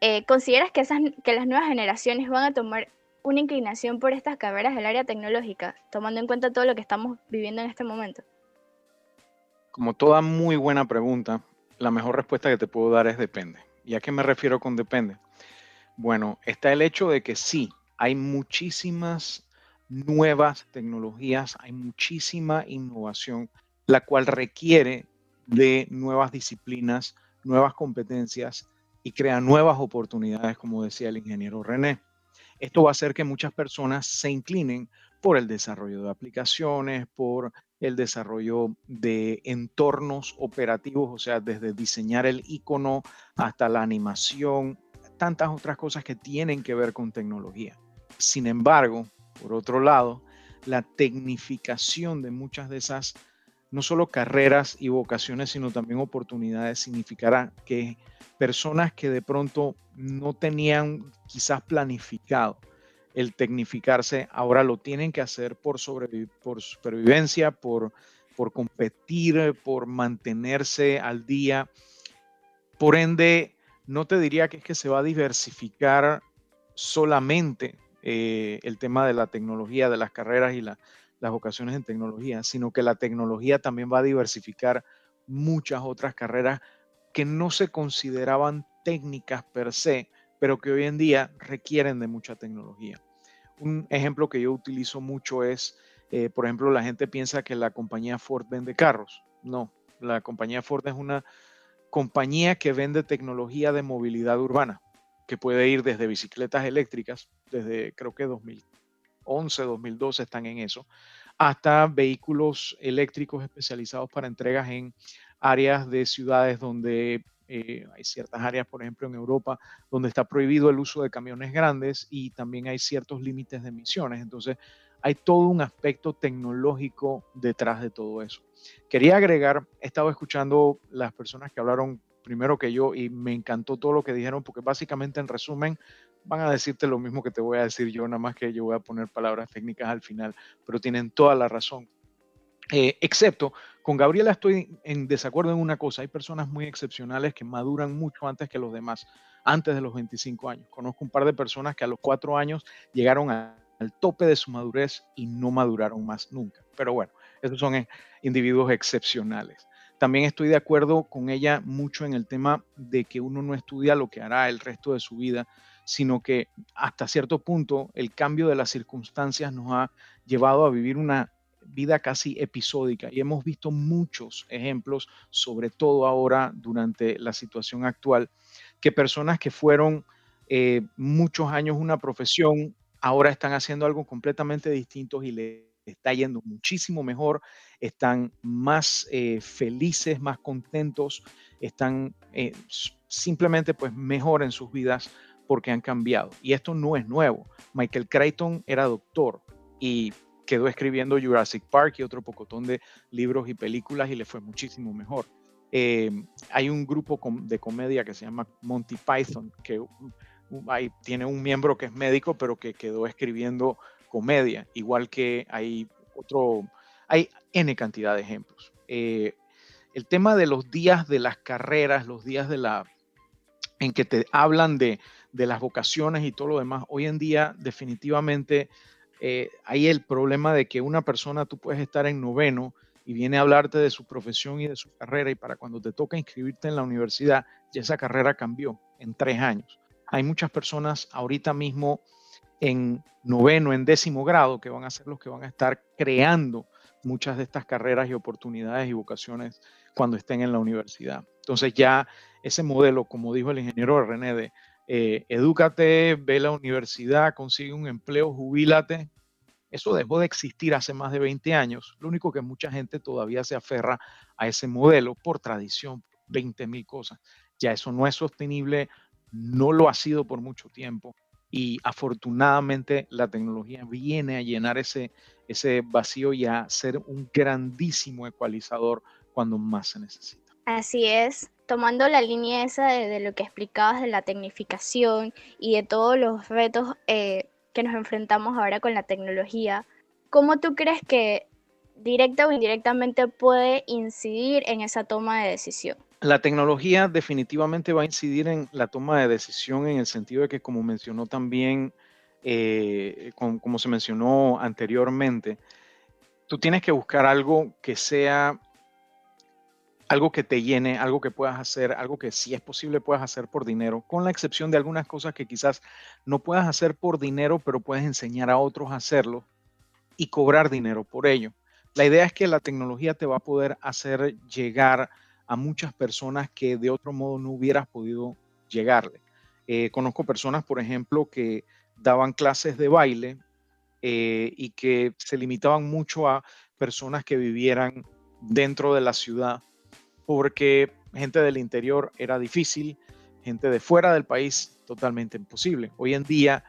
Eh, ¿Consideras que, que las nuevas generaciones van a tomar una inclinación por estas carreras del área tecnológica, tomando en cuenta todo lo que estamos viviendo en este momento? Como toda muy buena pregunta, la mejor respuesta que te puedo dar es depende. ¿Y a qué me refiero con depende? Bueno, está el hecho de que sí, hay muchísimas nuevas tecnologías, hay muchísima innovación, la cual requiere de nuevas disciplinas, nuevas competencias y crea nuevas oportunidades, como decía el ingeniero René. Esto va a hacer que muchas personas se inclinen por el desarrollo de aplicaciones, por el desarrollo de entornos operativos, o sea, desde diseñar el icono hasta la animación, tantas otras cosas que tienen que ver con tecnología. Sin embargo, por otro lado, la tecnificación de muchas de esas, no solo carreras y vocaciones, sino también oportunidades, significará que personas que de pronto no tenían quizás planificado el tecnificarse, ahora lo tienen que hacer por, por supervivencia, por, competir, por mantenerse al día. Por ende, no te diría que es que se va a diversificar solamente eh, el tema de la tecnología, de las carreras y las vocaciones en tecnología, sino que la tecnología también va a diversificar muchas otras carreras que no se consideraban técnicas per se, pero que hoy en día requieren de mucha tecnología. Un ejemplo que yo utilizo mucho es, eh, por ejemplo, la gente piensa que la compañía Ford vende carros. No, la compañía Ford es una compañía que vende tecnología de movilidad urbana, que puede ir desde bicicletas eléctricas, desde creo que 2011, 2012 están en eso, hasta vehículos eléctricos especializados para entregas en áreas de ciudades donde Eh, hay ciertas áreas, por ejemplo, en Europa, donde está prohibido el uso de camiones grandes y también hay ciertos límites de emisiones. Entonces, hay todo un aspecto tecnológico detrás de todo eso. Quería agregar, he estado escuchando las personas que hablaron primero que yo y me encantó todo lo que dijeron porque básicamente en resumen van a decirte lo mismo que te voy a decir yo, nada más que yo voy a poner palabras técnicas al final, pero tienen toda la razón. Eh, excepto con Gabriela estoy en desacuerdo en una cosa, hay personas muy excepcionales que maduran mucho antes que los demás, antes de los 25 años. Conozco un par de personas que a los cuatro años llegaron al tope de su madurez y no maduraron más nunca. Pero bueno, esos son eh, individuos excepcionales. También estoy de acuerdo con ella mucho en el tema de que uno no estudia lo que hará el resto de su vida, sino que hasta cierto punto el cambio de las circunstancias nos ha llevado a vivir una vida casi episódica. Y hemos visto muchos ejemplos, sobre todo ahora durante la situación actual, que personas que fueron eh, muchos años una profesión ahora están haciendo algo completamente distinto y le está yendo muchísimo mejor, están más eh, felices, más contentos, están eh, simplemente pues mejor en sus vidas porque han cambiado. Y esto no es nuevo. Michael Crichton era doctor y quedó escribiendo Jurassic Park y otro pocotón de libros y películas y le fue muchísimo mejor. Eh, hay un grupo de comedia que se llama Monty Python, que tiene un miembro que es médico, pero que quedó escribiendo comedia, igual que hay otro, hay N cantidad de ejemplos. Eh, el tema de los días de las carreras, los días de la, en que te hablan de, de las vocaciones y todo lo demás, hoy en día definitivamente eh, hay el problema de que una persona, tú puedes estar en noveno y viene a hablarte de su profesión y de su carrera y para cuando te toca inscribirte en la universidad, ya esa carrera cambió en tres años. Hay muchas personas ahorita mismo en noveno, en décimo grado, que van a ser los que van a estar creando muchas de estas carreras y oportunidades y vocaciones cuando estén en la universidad. Entonces ya ese modelo, como dijo el ingeniero René, de eh, edúcate, ve a la universidad, consigue un empleo, jubílate. Eso dejó de existir hace más de 20 años. Lo único que mucha gente todavía se aferra a ese modelo por tradición, 20 mil cosas. Ya eso no es sostenible, no lo ha sido por mucho tiempo y afortunadamente la tecnología viene a llenar ese, ese vacío y a ser un grandísimo ecualizador cuando más se necesita. Así es, tomando la línea esa de, lo que explicabas de la tecnificación y de todos los retos eh, que nos enfrentamos ahora con la tecnología, ¿cómo tú crees que directa o indirectamente puede incidir en esa toma de decisión? La tecnología definitivamente va a incidir en la toma de decisión en el sentido de que, como mencionó también, eh, como se mencionó anteriormente, tú tienes que buscar algo que sea algo que te llene, algo que puedas hacer, algo que si es posible puedas hacer por dinero, con la excepción de algunas cosas que quizás no puedas hacer por dinero, pero puedes enseñar a otros a hacerlo y cobrar dinero por ello. La idea es que la tecnología te va a poder hacer llegar a muchas personas que de otro modo no hubieras podido llegarle. Eh, conozco personas, por ejemplo, que daban clases de baile eh, y que se limitaban mucho a personas que vivieran dentro de la ciudad porque gente del interior era difícil, gente de fuera del país totalmente imposible. Hoy en día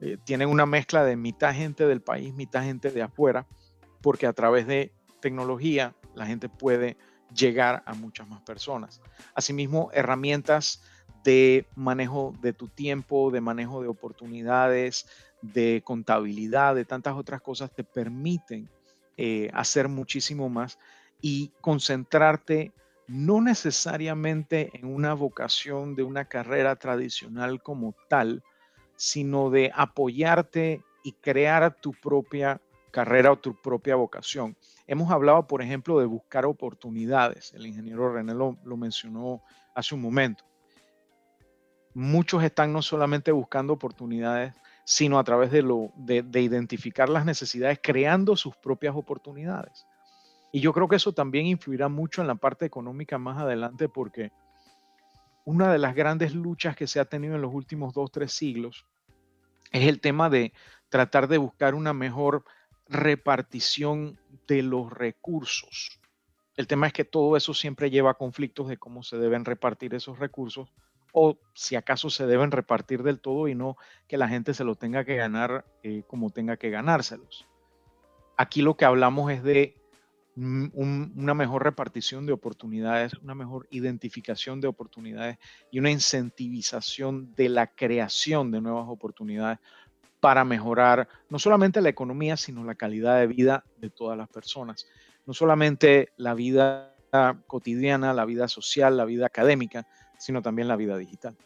eh, tienen una mezcla de mitad gente del país, mitad gente de afuera, porque a través de tecnología la gente puede llegar a muchas más personas. Asimismo, herramientas de manejo de tu tiempo, de manejo de oportunidades, de contabilidad, de tantas otras cosas te permiten eh, hacer muchísimo más y concentrarte no necesariamente en una vocación de una carrera tradicional como tal, sino de apoyarte y crear tu propia carrera o tu propia vocación. Hemos hablado, por ejemplo, de buscar oportunidades. El ingeniero René lo, mencionó hace un momento. Muchos están no solamente buscando oportunidades, sino a través de, lo, de identificar las necesidades, creando sus propias oportunidades. Y yo creo que eso también influirá mucho en la parte económica más adelante porque una de las grandes luchas que se ha tenido en los últimos dos, tres siglos es el tema de tratar de buscar una mejor repartición de los recursos. El tema es que todo eso siempre lleva a conflictos de cómo se deben repartir esos recursos o si acaso se deben repartir del todo y no que la gente se lo tenga que ganar eh, como tenga que ganárselos. Aquí lo que hablamos es de una mejor repartición de oportunidades, una mejor identificación de oportunidades y una incentivización de la creación de nuevas oportunidades para mejorar no solamente la economía, sino la calidad de vida de todas las personas. No solamente la vida cotidiana, la vida social, la vida académica, sino también la vida digital.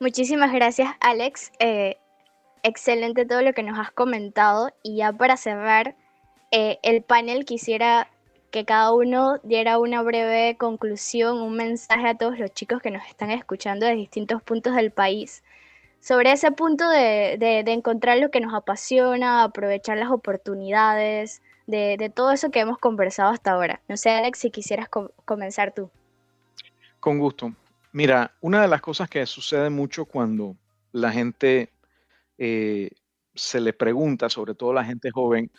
Muchísimas gracias, Alex. Eh, excelente todo lo que nos has comentado. Y ya para cerrar eh, el panel, quisiera que cada uno diera una breve conclusión, un mensaje a todos los chicos que nos están escuchando de distintos puntos del país sobre ese punto de, encontrar lo que nos apasiona, aprovechar las oportunidades, de, todo eso que hemos conversado hasta ahora. No sé, Alex, si quisieras comenzar tú. Con gusto. Mira, una de las cosas que sucede mucho cuando la gente eh, se le pregunta, sobre todo la gente joven,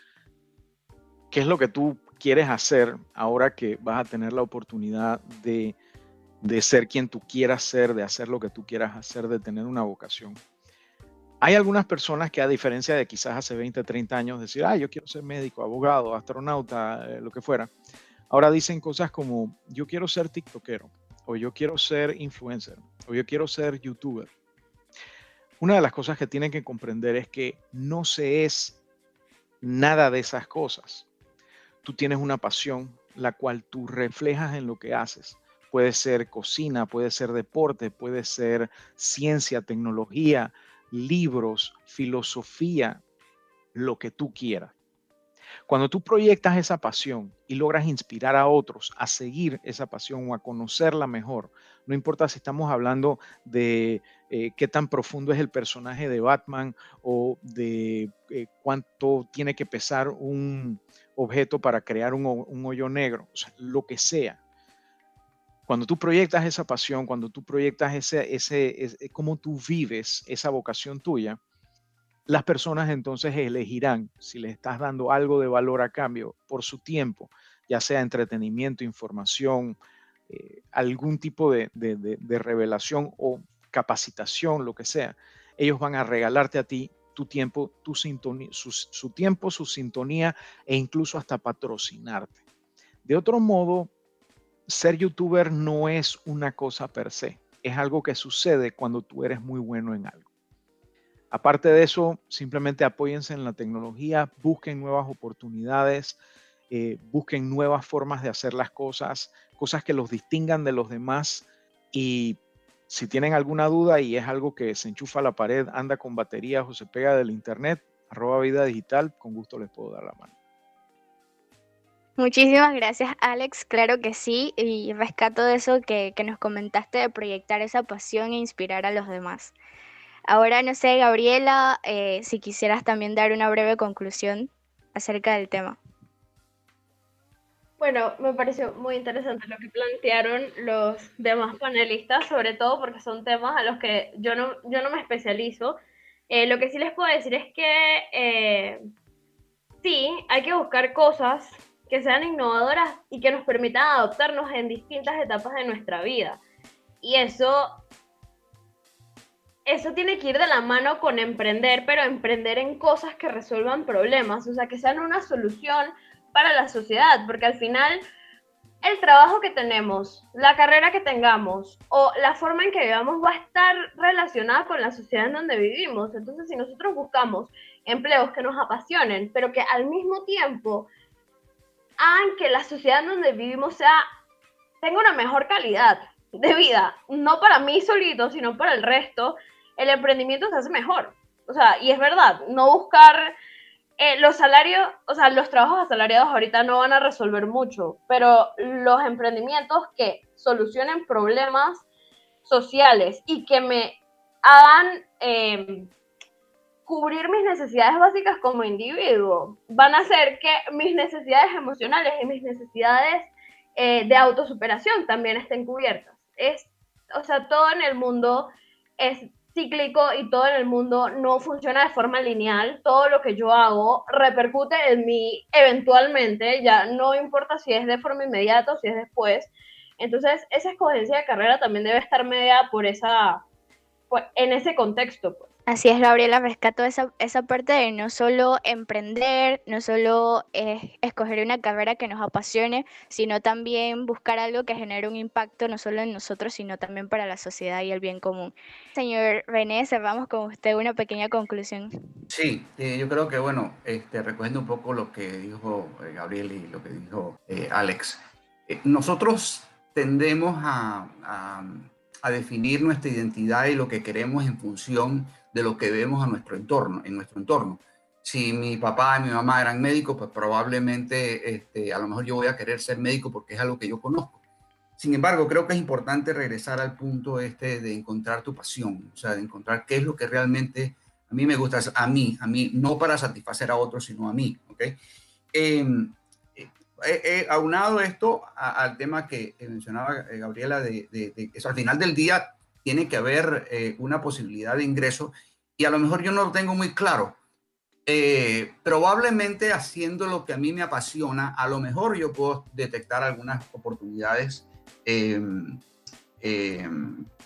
¿qué es lo que tú quieres hacer ahora que vas a tener la oportunidad de de ser quien tú quieras ser, de hacer lo que tú quieras hacer, de tener una vocación. Hay algunas personas que a diferencia de quizás hace 20, 30 años decir, ah, yo quiero ser médico, abogado, astronauta, eh, lo que fuera, ahora dicen cosas como, yo quiero ser tiktokero, o yo quiero ser influencer, o yo quiero ser youtuber. Una de las cosas que tienen que comprender es que no se es nada de esas cosas. Tú tienes una pasión, la cual tú reflejas en lo que haces puede ser cocina, puede ser deporte, puede ser ciencia, tecnología, libros, filosofía, lo que tú quieras. Cuando tú proyectas esa pasión y logras inspirar a otros a seguir esa pasión o a conocerla mejor, no importa si estamos hablando de eh, qué tan profundo es el personaje de Batman o de eh, cuánto tiene que pesar un objeto para crear un, un hoyo negro, o sea, lo que sea. Cuando tú proyectas esa pasión, cuando tú proyectas ese, ese, ese, cómo tú vives esa vocación tuya, las personas entonces elegirán si le estás dando algo de valor a cambio por su tiempo, ya sea entretenimiento, información, eh, algún tipo de, revelación o capacitación, lo que sea. Ellos van a regalarte a ti tu tiempo, tu sintonía, su tiempo, su sintonía e incluso hasta patrocinarte. De otro modo, ser youtuber no es una cosa per se, es algo que sucede cuando tú eres muy bueno en algo. Aparte de eso, simplemente apóyense en la tecnología, busquen nuevas oportunidades, eh, busquen nuevas formas de hacer las cosas, cosas que los distingan de los demás y si tienen alguna duda y es algo que se enchufa a la pared, anda con baterías o se pega del internet, arroba vida digital, con gusto les puedo dar la mano. Muchísimas gracias, Alex. Claro que sí, y rescato de eso que, nos comentaste de proyectar esa pasión e inspirar a los demás. Ahora, no sé, Gabriela, eh, si quisieras también dar una breve conclusión acerca del tema. Bueno, me pareció muy interesante lo que plantearon los demás panelistas, sobre todo porque son temas a los que yo no, yo no me especializo. Eh, lo que sí les puedo decir es que eh, sí, hay que buscar cosas que sean innovadoras y que nos permitan adoptarnos en distintas etapas de nuestra vida. Y eso, eso tiene que ir de la mano con emprender, pero emprender en cosas que resuelvan problemas, o sea, que sean una solución para la sociedad, porque al final el trabajo que tenemos, la carrera que tengamos o la forma en que vivamos va a estar relacionada con la sociedad en donde vivimos. Entonces, si nosotros buscamos empleos que nos apasionen, pero que al mismo tiempo hagan que la sociedad en donde vivimos sea, tenga una mejor calidad de vida, no para mí solito, sino para el resto, el emprendimiento se hace mejor. O sea, y es verdad, no buscar eh, los salarios, o sea, los trabajos asalariados ahorita no van a resolver mucho, pero los emprendimientos que solucionen problemas sociales y que me hagan eh, cubrir mis necesidades básicas como individuo, van a hacer que mis necesidades emocionales y mis necesidades eh, de autosuperación también estén cubiertas. Es, o sea, todo en el mundo es cíclico y todo en el mundo no funciona de forma lineal. Todo lo que yo hago repercute en mí eventualmente, ya no importa si es de forma inmediata o si es después. Entonces, esa escogencia de carrera también debe estar mediada por esa, en ese contexto. Pues. Así es, Gabriela, rescato esa, esa parte de no solo emprender, no solo eh, escoger una carrera que nos apasione, sino también buscar algo que genere un impacto no solo en nosotros, sino también para la sociedad y el bien común. Señor René, cerramos con usted una pequeña conclusión. Sí, eh, yo creo que, bueno, este, recogiendo un poco lo que dijo eh, Gabriel y lo que dijo Alex, nosotros tendemos a, a, a definir nuestra identidad y lo que queremos en función de lo que vemos a nuestro entorno, en nuestro entorno. Si mi papá y mi mamá eran médicos, pues probablemente este, a lo mejor yo voy a querer ser médico porque es algo que yo conozco. Sin embargo, creo que es importante regresar al punto este de encontrar tu pasión, o sea, de encontrar qué es lo que realmente a mí me gusta, a mí, a mí, no para satisfacer a otros, sino a mí, ¿ok? Em, eh, aunado esto al tema que mencionaba eh, Gabriela, de, que al final del día tiene que haber eh, una posibilidad de ingreso y a lo mejor yo no lo tengo muy claro. Eh, probablemente haciendo lo que a mí me apasiona, a lo mejor yo puedo detectar algunas oportunidades em,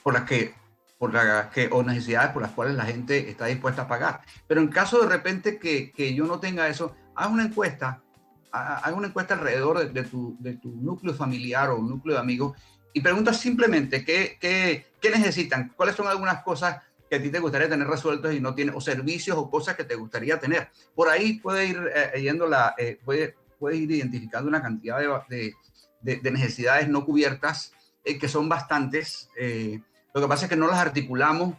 por las que por las que, o necesidades por las cuales la gente está dispuesta a pagar. Pero en caso de repente que, que yo no tenga eso, haz una encuesta, haz una encuesta alrededor de, tu, de tu núcleo familiar o núcleo de amigos y pregunta simplemente qué, qué, qué, necesitan, cuáles son algunas cosas que a ti te gustaría tener resueltas y no tienes, o servicios o cosas que te gustaría tener. Por ahí puede ir eh, yendo la, eh, puede, puede, ir identificando una cantidad de, de, de necesidades no cubiertas, eh, que son bastantes. lo que pasa es que no las articulamos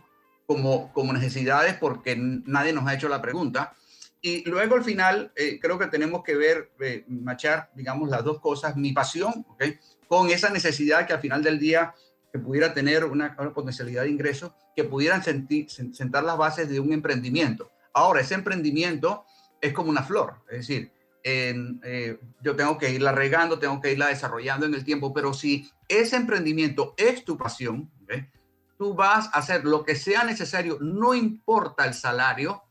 como, como necesidades porque nadie nos ha hecho la pregunta. Y luego al final creo que tenemos que ver, machar, digamos, las dos cosas, mi pasión, ¿okay? Con esa necesidad que al final del día que pudiera tener una, potencialidad de ingreso, que pudieran sentir, sentar las bases de un emprendimiento. Ahora, ese emprendimiento es como una flor, es decir, eh, yo tengo que irla regando, tengo que irla desarrollando en el tiempo, pero si ese emprendimiento es tu pasión, tú vas a hacer lo que sea necesario, no importa el salario,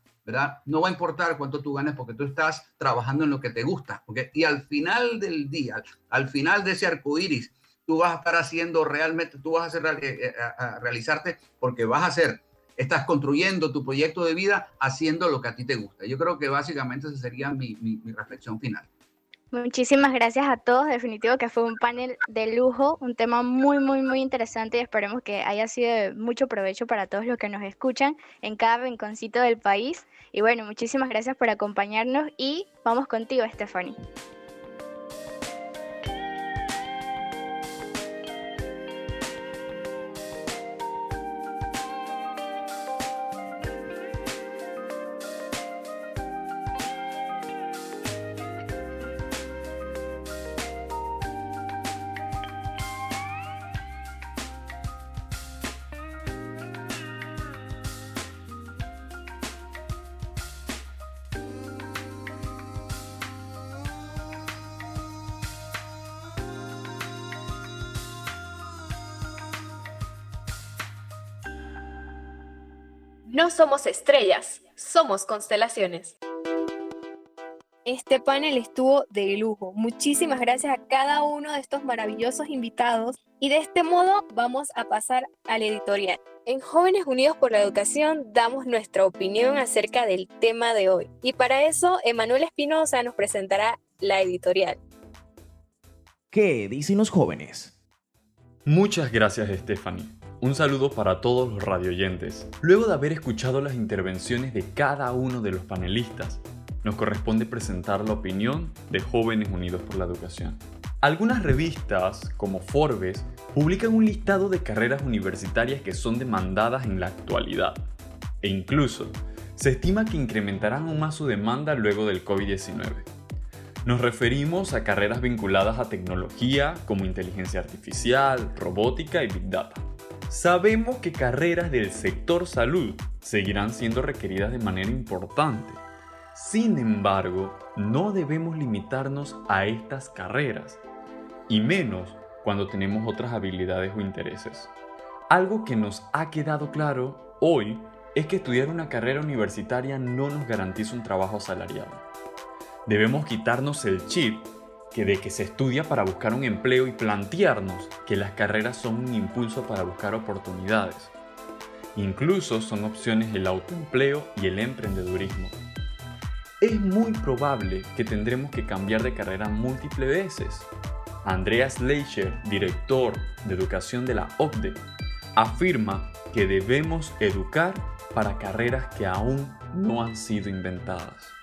No va a importar cuánto tú ganes porque tú estás trabajando en lo que te gusta. Y al final del día, al final de ese arco iris, tú vas a estar haciendo realmente, tú vas a, hacer, eh, realizarte porque vas a hacer, estás construyendo tu proyecto de vida haciendo lo que a ti te gusta. Yo creo que básicamente esa sería mi reflexión final. Muchísimas gracias a todos. Definitivo que fue un panel de lujo, un tema muy, muy, muy interesante y esperemos que haya sido de mucho provecho para todos los que nos escuchan en cada rinconcito del país. Y bueno, muchísimas gracias por acompañarnos y vamos contigo, Stephanie. Somos estrellas, somos constelaciones. Este panel estuvo de lujo. Muchísimas gracias a cada uno de estos maravillosos invitados y de este modo vamos a pasar al editorial. En Jóvenes Unidos por la Educación damos nuestra opinión acerca del tema de hoy y para eso Emanuel Espinosa nos presentará la editorial. ¿Qué dicen los jóvenes? Muchas gracias Stephanie. Un saludo para todos los radioyentes. Luego de haber escuchado las intervenciones de cada uno de los panelistas, nos corresponde presentar la opinión de Jóvenes Unidos por la Educación. Algunas revistas, como Forbes, publican un listado de carreras universitarias que son demandadas en la actualidad. E incluso, se estima que incrementarán aún más su demanda luego del COVID-19. Nos referimos a carreras vinculadas a tecnología como inteligencia artificial, robótica y big data. Sabemos que carreras del sector salud seguirán siendo requeridas de manera importante. Sin embargo, no debemos limitarnos a estas carreras, y menos cuando tenemos otras habilidades o intereses. Algo que nos ha quedado claro hoy es que estudiar una carrera universitaria no nos garantiza un trabajo asalariado. Debemos quitarnos el chip que de que se estudia para buscar un empleo y plantearnos que las carreras son un impulso para buscar oportunidades. Incluso son opciones el autoempleo y el emprendedurismo. Es muy probable que tendremos que cambiar de carrera múltiples veces. Andreas Leicher, director de educación de la OCDE, afirma que debemos educar para carreras que aún no han sido inventadas.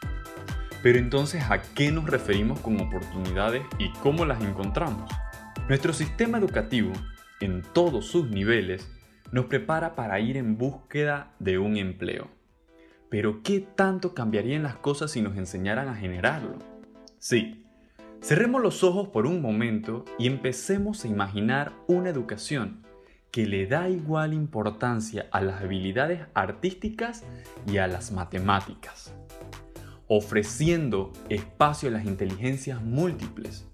Pero entonces, ¿a qué nos referimos con oportunidades y cómo las encontramos? Nuestro sistema educativo, en todos sus niveles, nos prepara para ir en búsqueda de un empleo. Pero ¿qué tanto cambiarían las cosas si nos enseñaran a generarlo? Sí, cerremos los ojos por un momento y empecemos a imaginar una educación que le da igual importancia a las habilidades artísticas y a las matemáticas ofreciendo espacio a las inteligencias múltiples.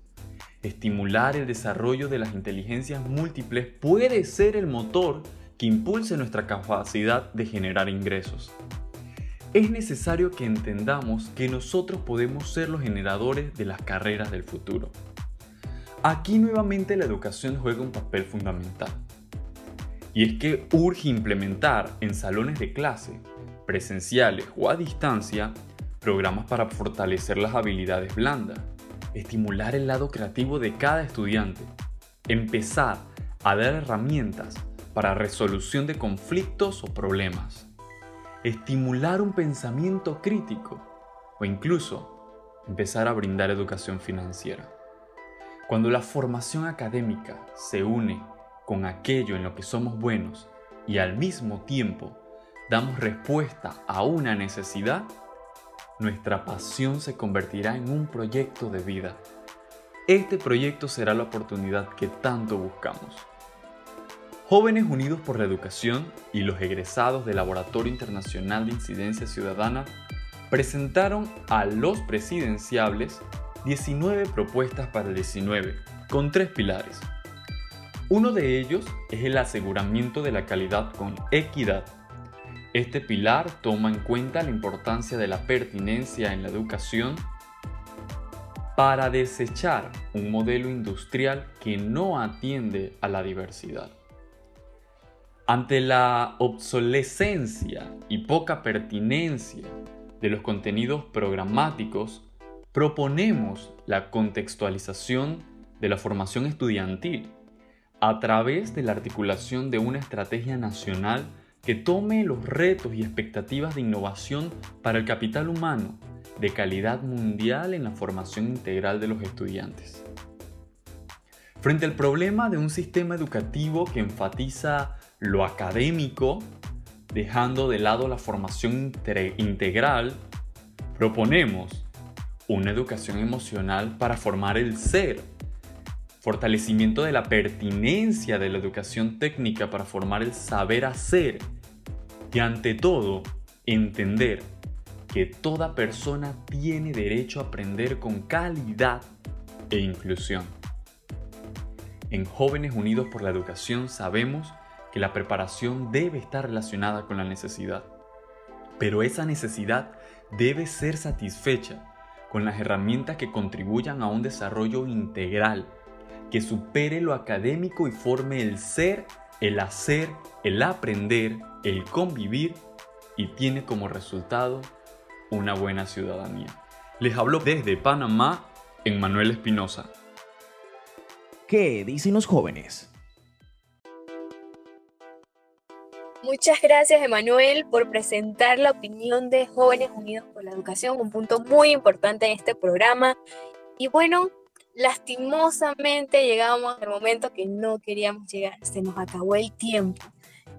Estimular el desarrollo de las inteligencias múltiples puede ser el motor que impulse nuestra capacidad de generar ingresos. Es necesario que entendamos que nosotros podemos ser los generadores de las carreras del futuro. Aquí nuevamente la educación juega un papel fundamental. Y es que urge implementar en salones de clase, presenciales o a distancia, programas para fortalecer las habilidades blandas, estimular el lado creativo de cada estudiante, empezar a dar herramientas para resolución de conflictos o problemas, estimular un pensamiento crítico o incluso empezar a brindar educación financiera. Cuando la formación académica se une con aquello en lo que somos buenos y al mismo tiempo damos respuesta a una necesidad, nuestra pasión se convertirá en un proyecto de vida. Este proyecto será la oportunidad que tanto buscamos. Jóvenes Unidos por la Educación y los egresados del Laboratorio Internacional de Incidencia Ciudadana presentaron a los presidenciables 19 propuestas para el 19, con tres pilares. Uno de ellos es el aseguramiento de la calidad con equidad este pilar toma en cuenta la importancia de la pertinencia en la educación para desechar un modelo industrial que no atiende a la diversidad. Ante la obsolescencia y poca pertinencia de los contenidos programáticos, proponemos la contextualización de la formación estudiantil a través de la articulación de una estrategia nacional que tome los retos y expectativas de innovación para el capital humano de calidad mundial en la formación integral de los estudiantes. Frente al problema de un sistema educativo que enfatiza lo académico, dejando de lado la formación integral, proponemos una educación emocional para formar el ser, fortalecimiento de la pertinencia de la educación técnica para formar el saber hacer y ante todo entender que toda persona tiene derecho a aprender con calidad e inclusión. En Jóvenes Unidos por la Educación sabemos que la preparación debe estar relacionada con la necesidad, pero esa necesidad debe ser satisfecha con las herramientas que contribuyan a un desarrollo integral que supere lo académico y forme el ser, el hacer, el aprender, el convivir y tiene como resultado una buena ciudadanía. Les hablo desde Panamá, en Manuel Espinosa. ¿Qué dicen los jóvenes? Muchas gracias, Emanuel, por presentar la opinión de Jóvenes Unidos por la Educación, un punto muy importante en este programa. Y bueno, lastimosamente llegamos al momento que no queríamos llegar, se nos acabó el tiempo,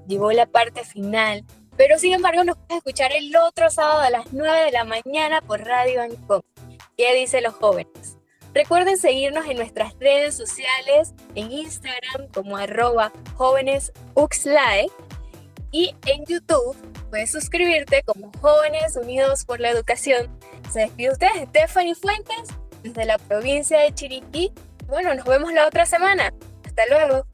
llegó la parte final, pero sin embargo nos puedes escuchar el otro sábado a las 9 de la mañana por Radio Ancom. ¿Qué dicen los jóvenes? Recuerden seguirnos en nuestras redes sociales, en Instagram como arroba jóvenesuxlae y en YouTube puedes suscribirte como Jóvenes Unidos por la Educación. Se despide ustedes, Stephanie Fuentes desde la provincia de Chiriquí. Bueno, nos vemos la otra semana. Hasta luego.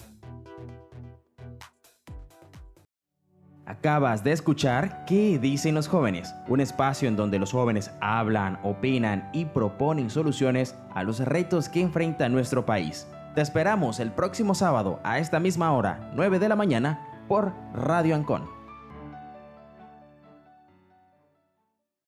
Acabas de escuchar ¿Qué dicen los jóvenes? Un espacio en donde los jóvenes hablan, opinan y proponen soluciones a los retos que enfrenta nuestro país. Te esperamos el próximo sábado a esta misma hora, 9 de la mañana, por Radio Ancon.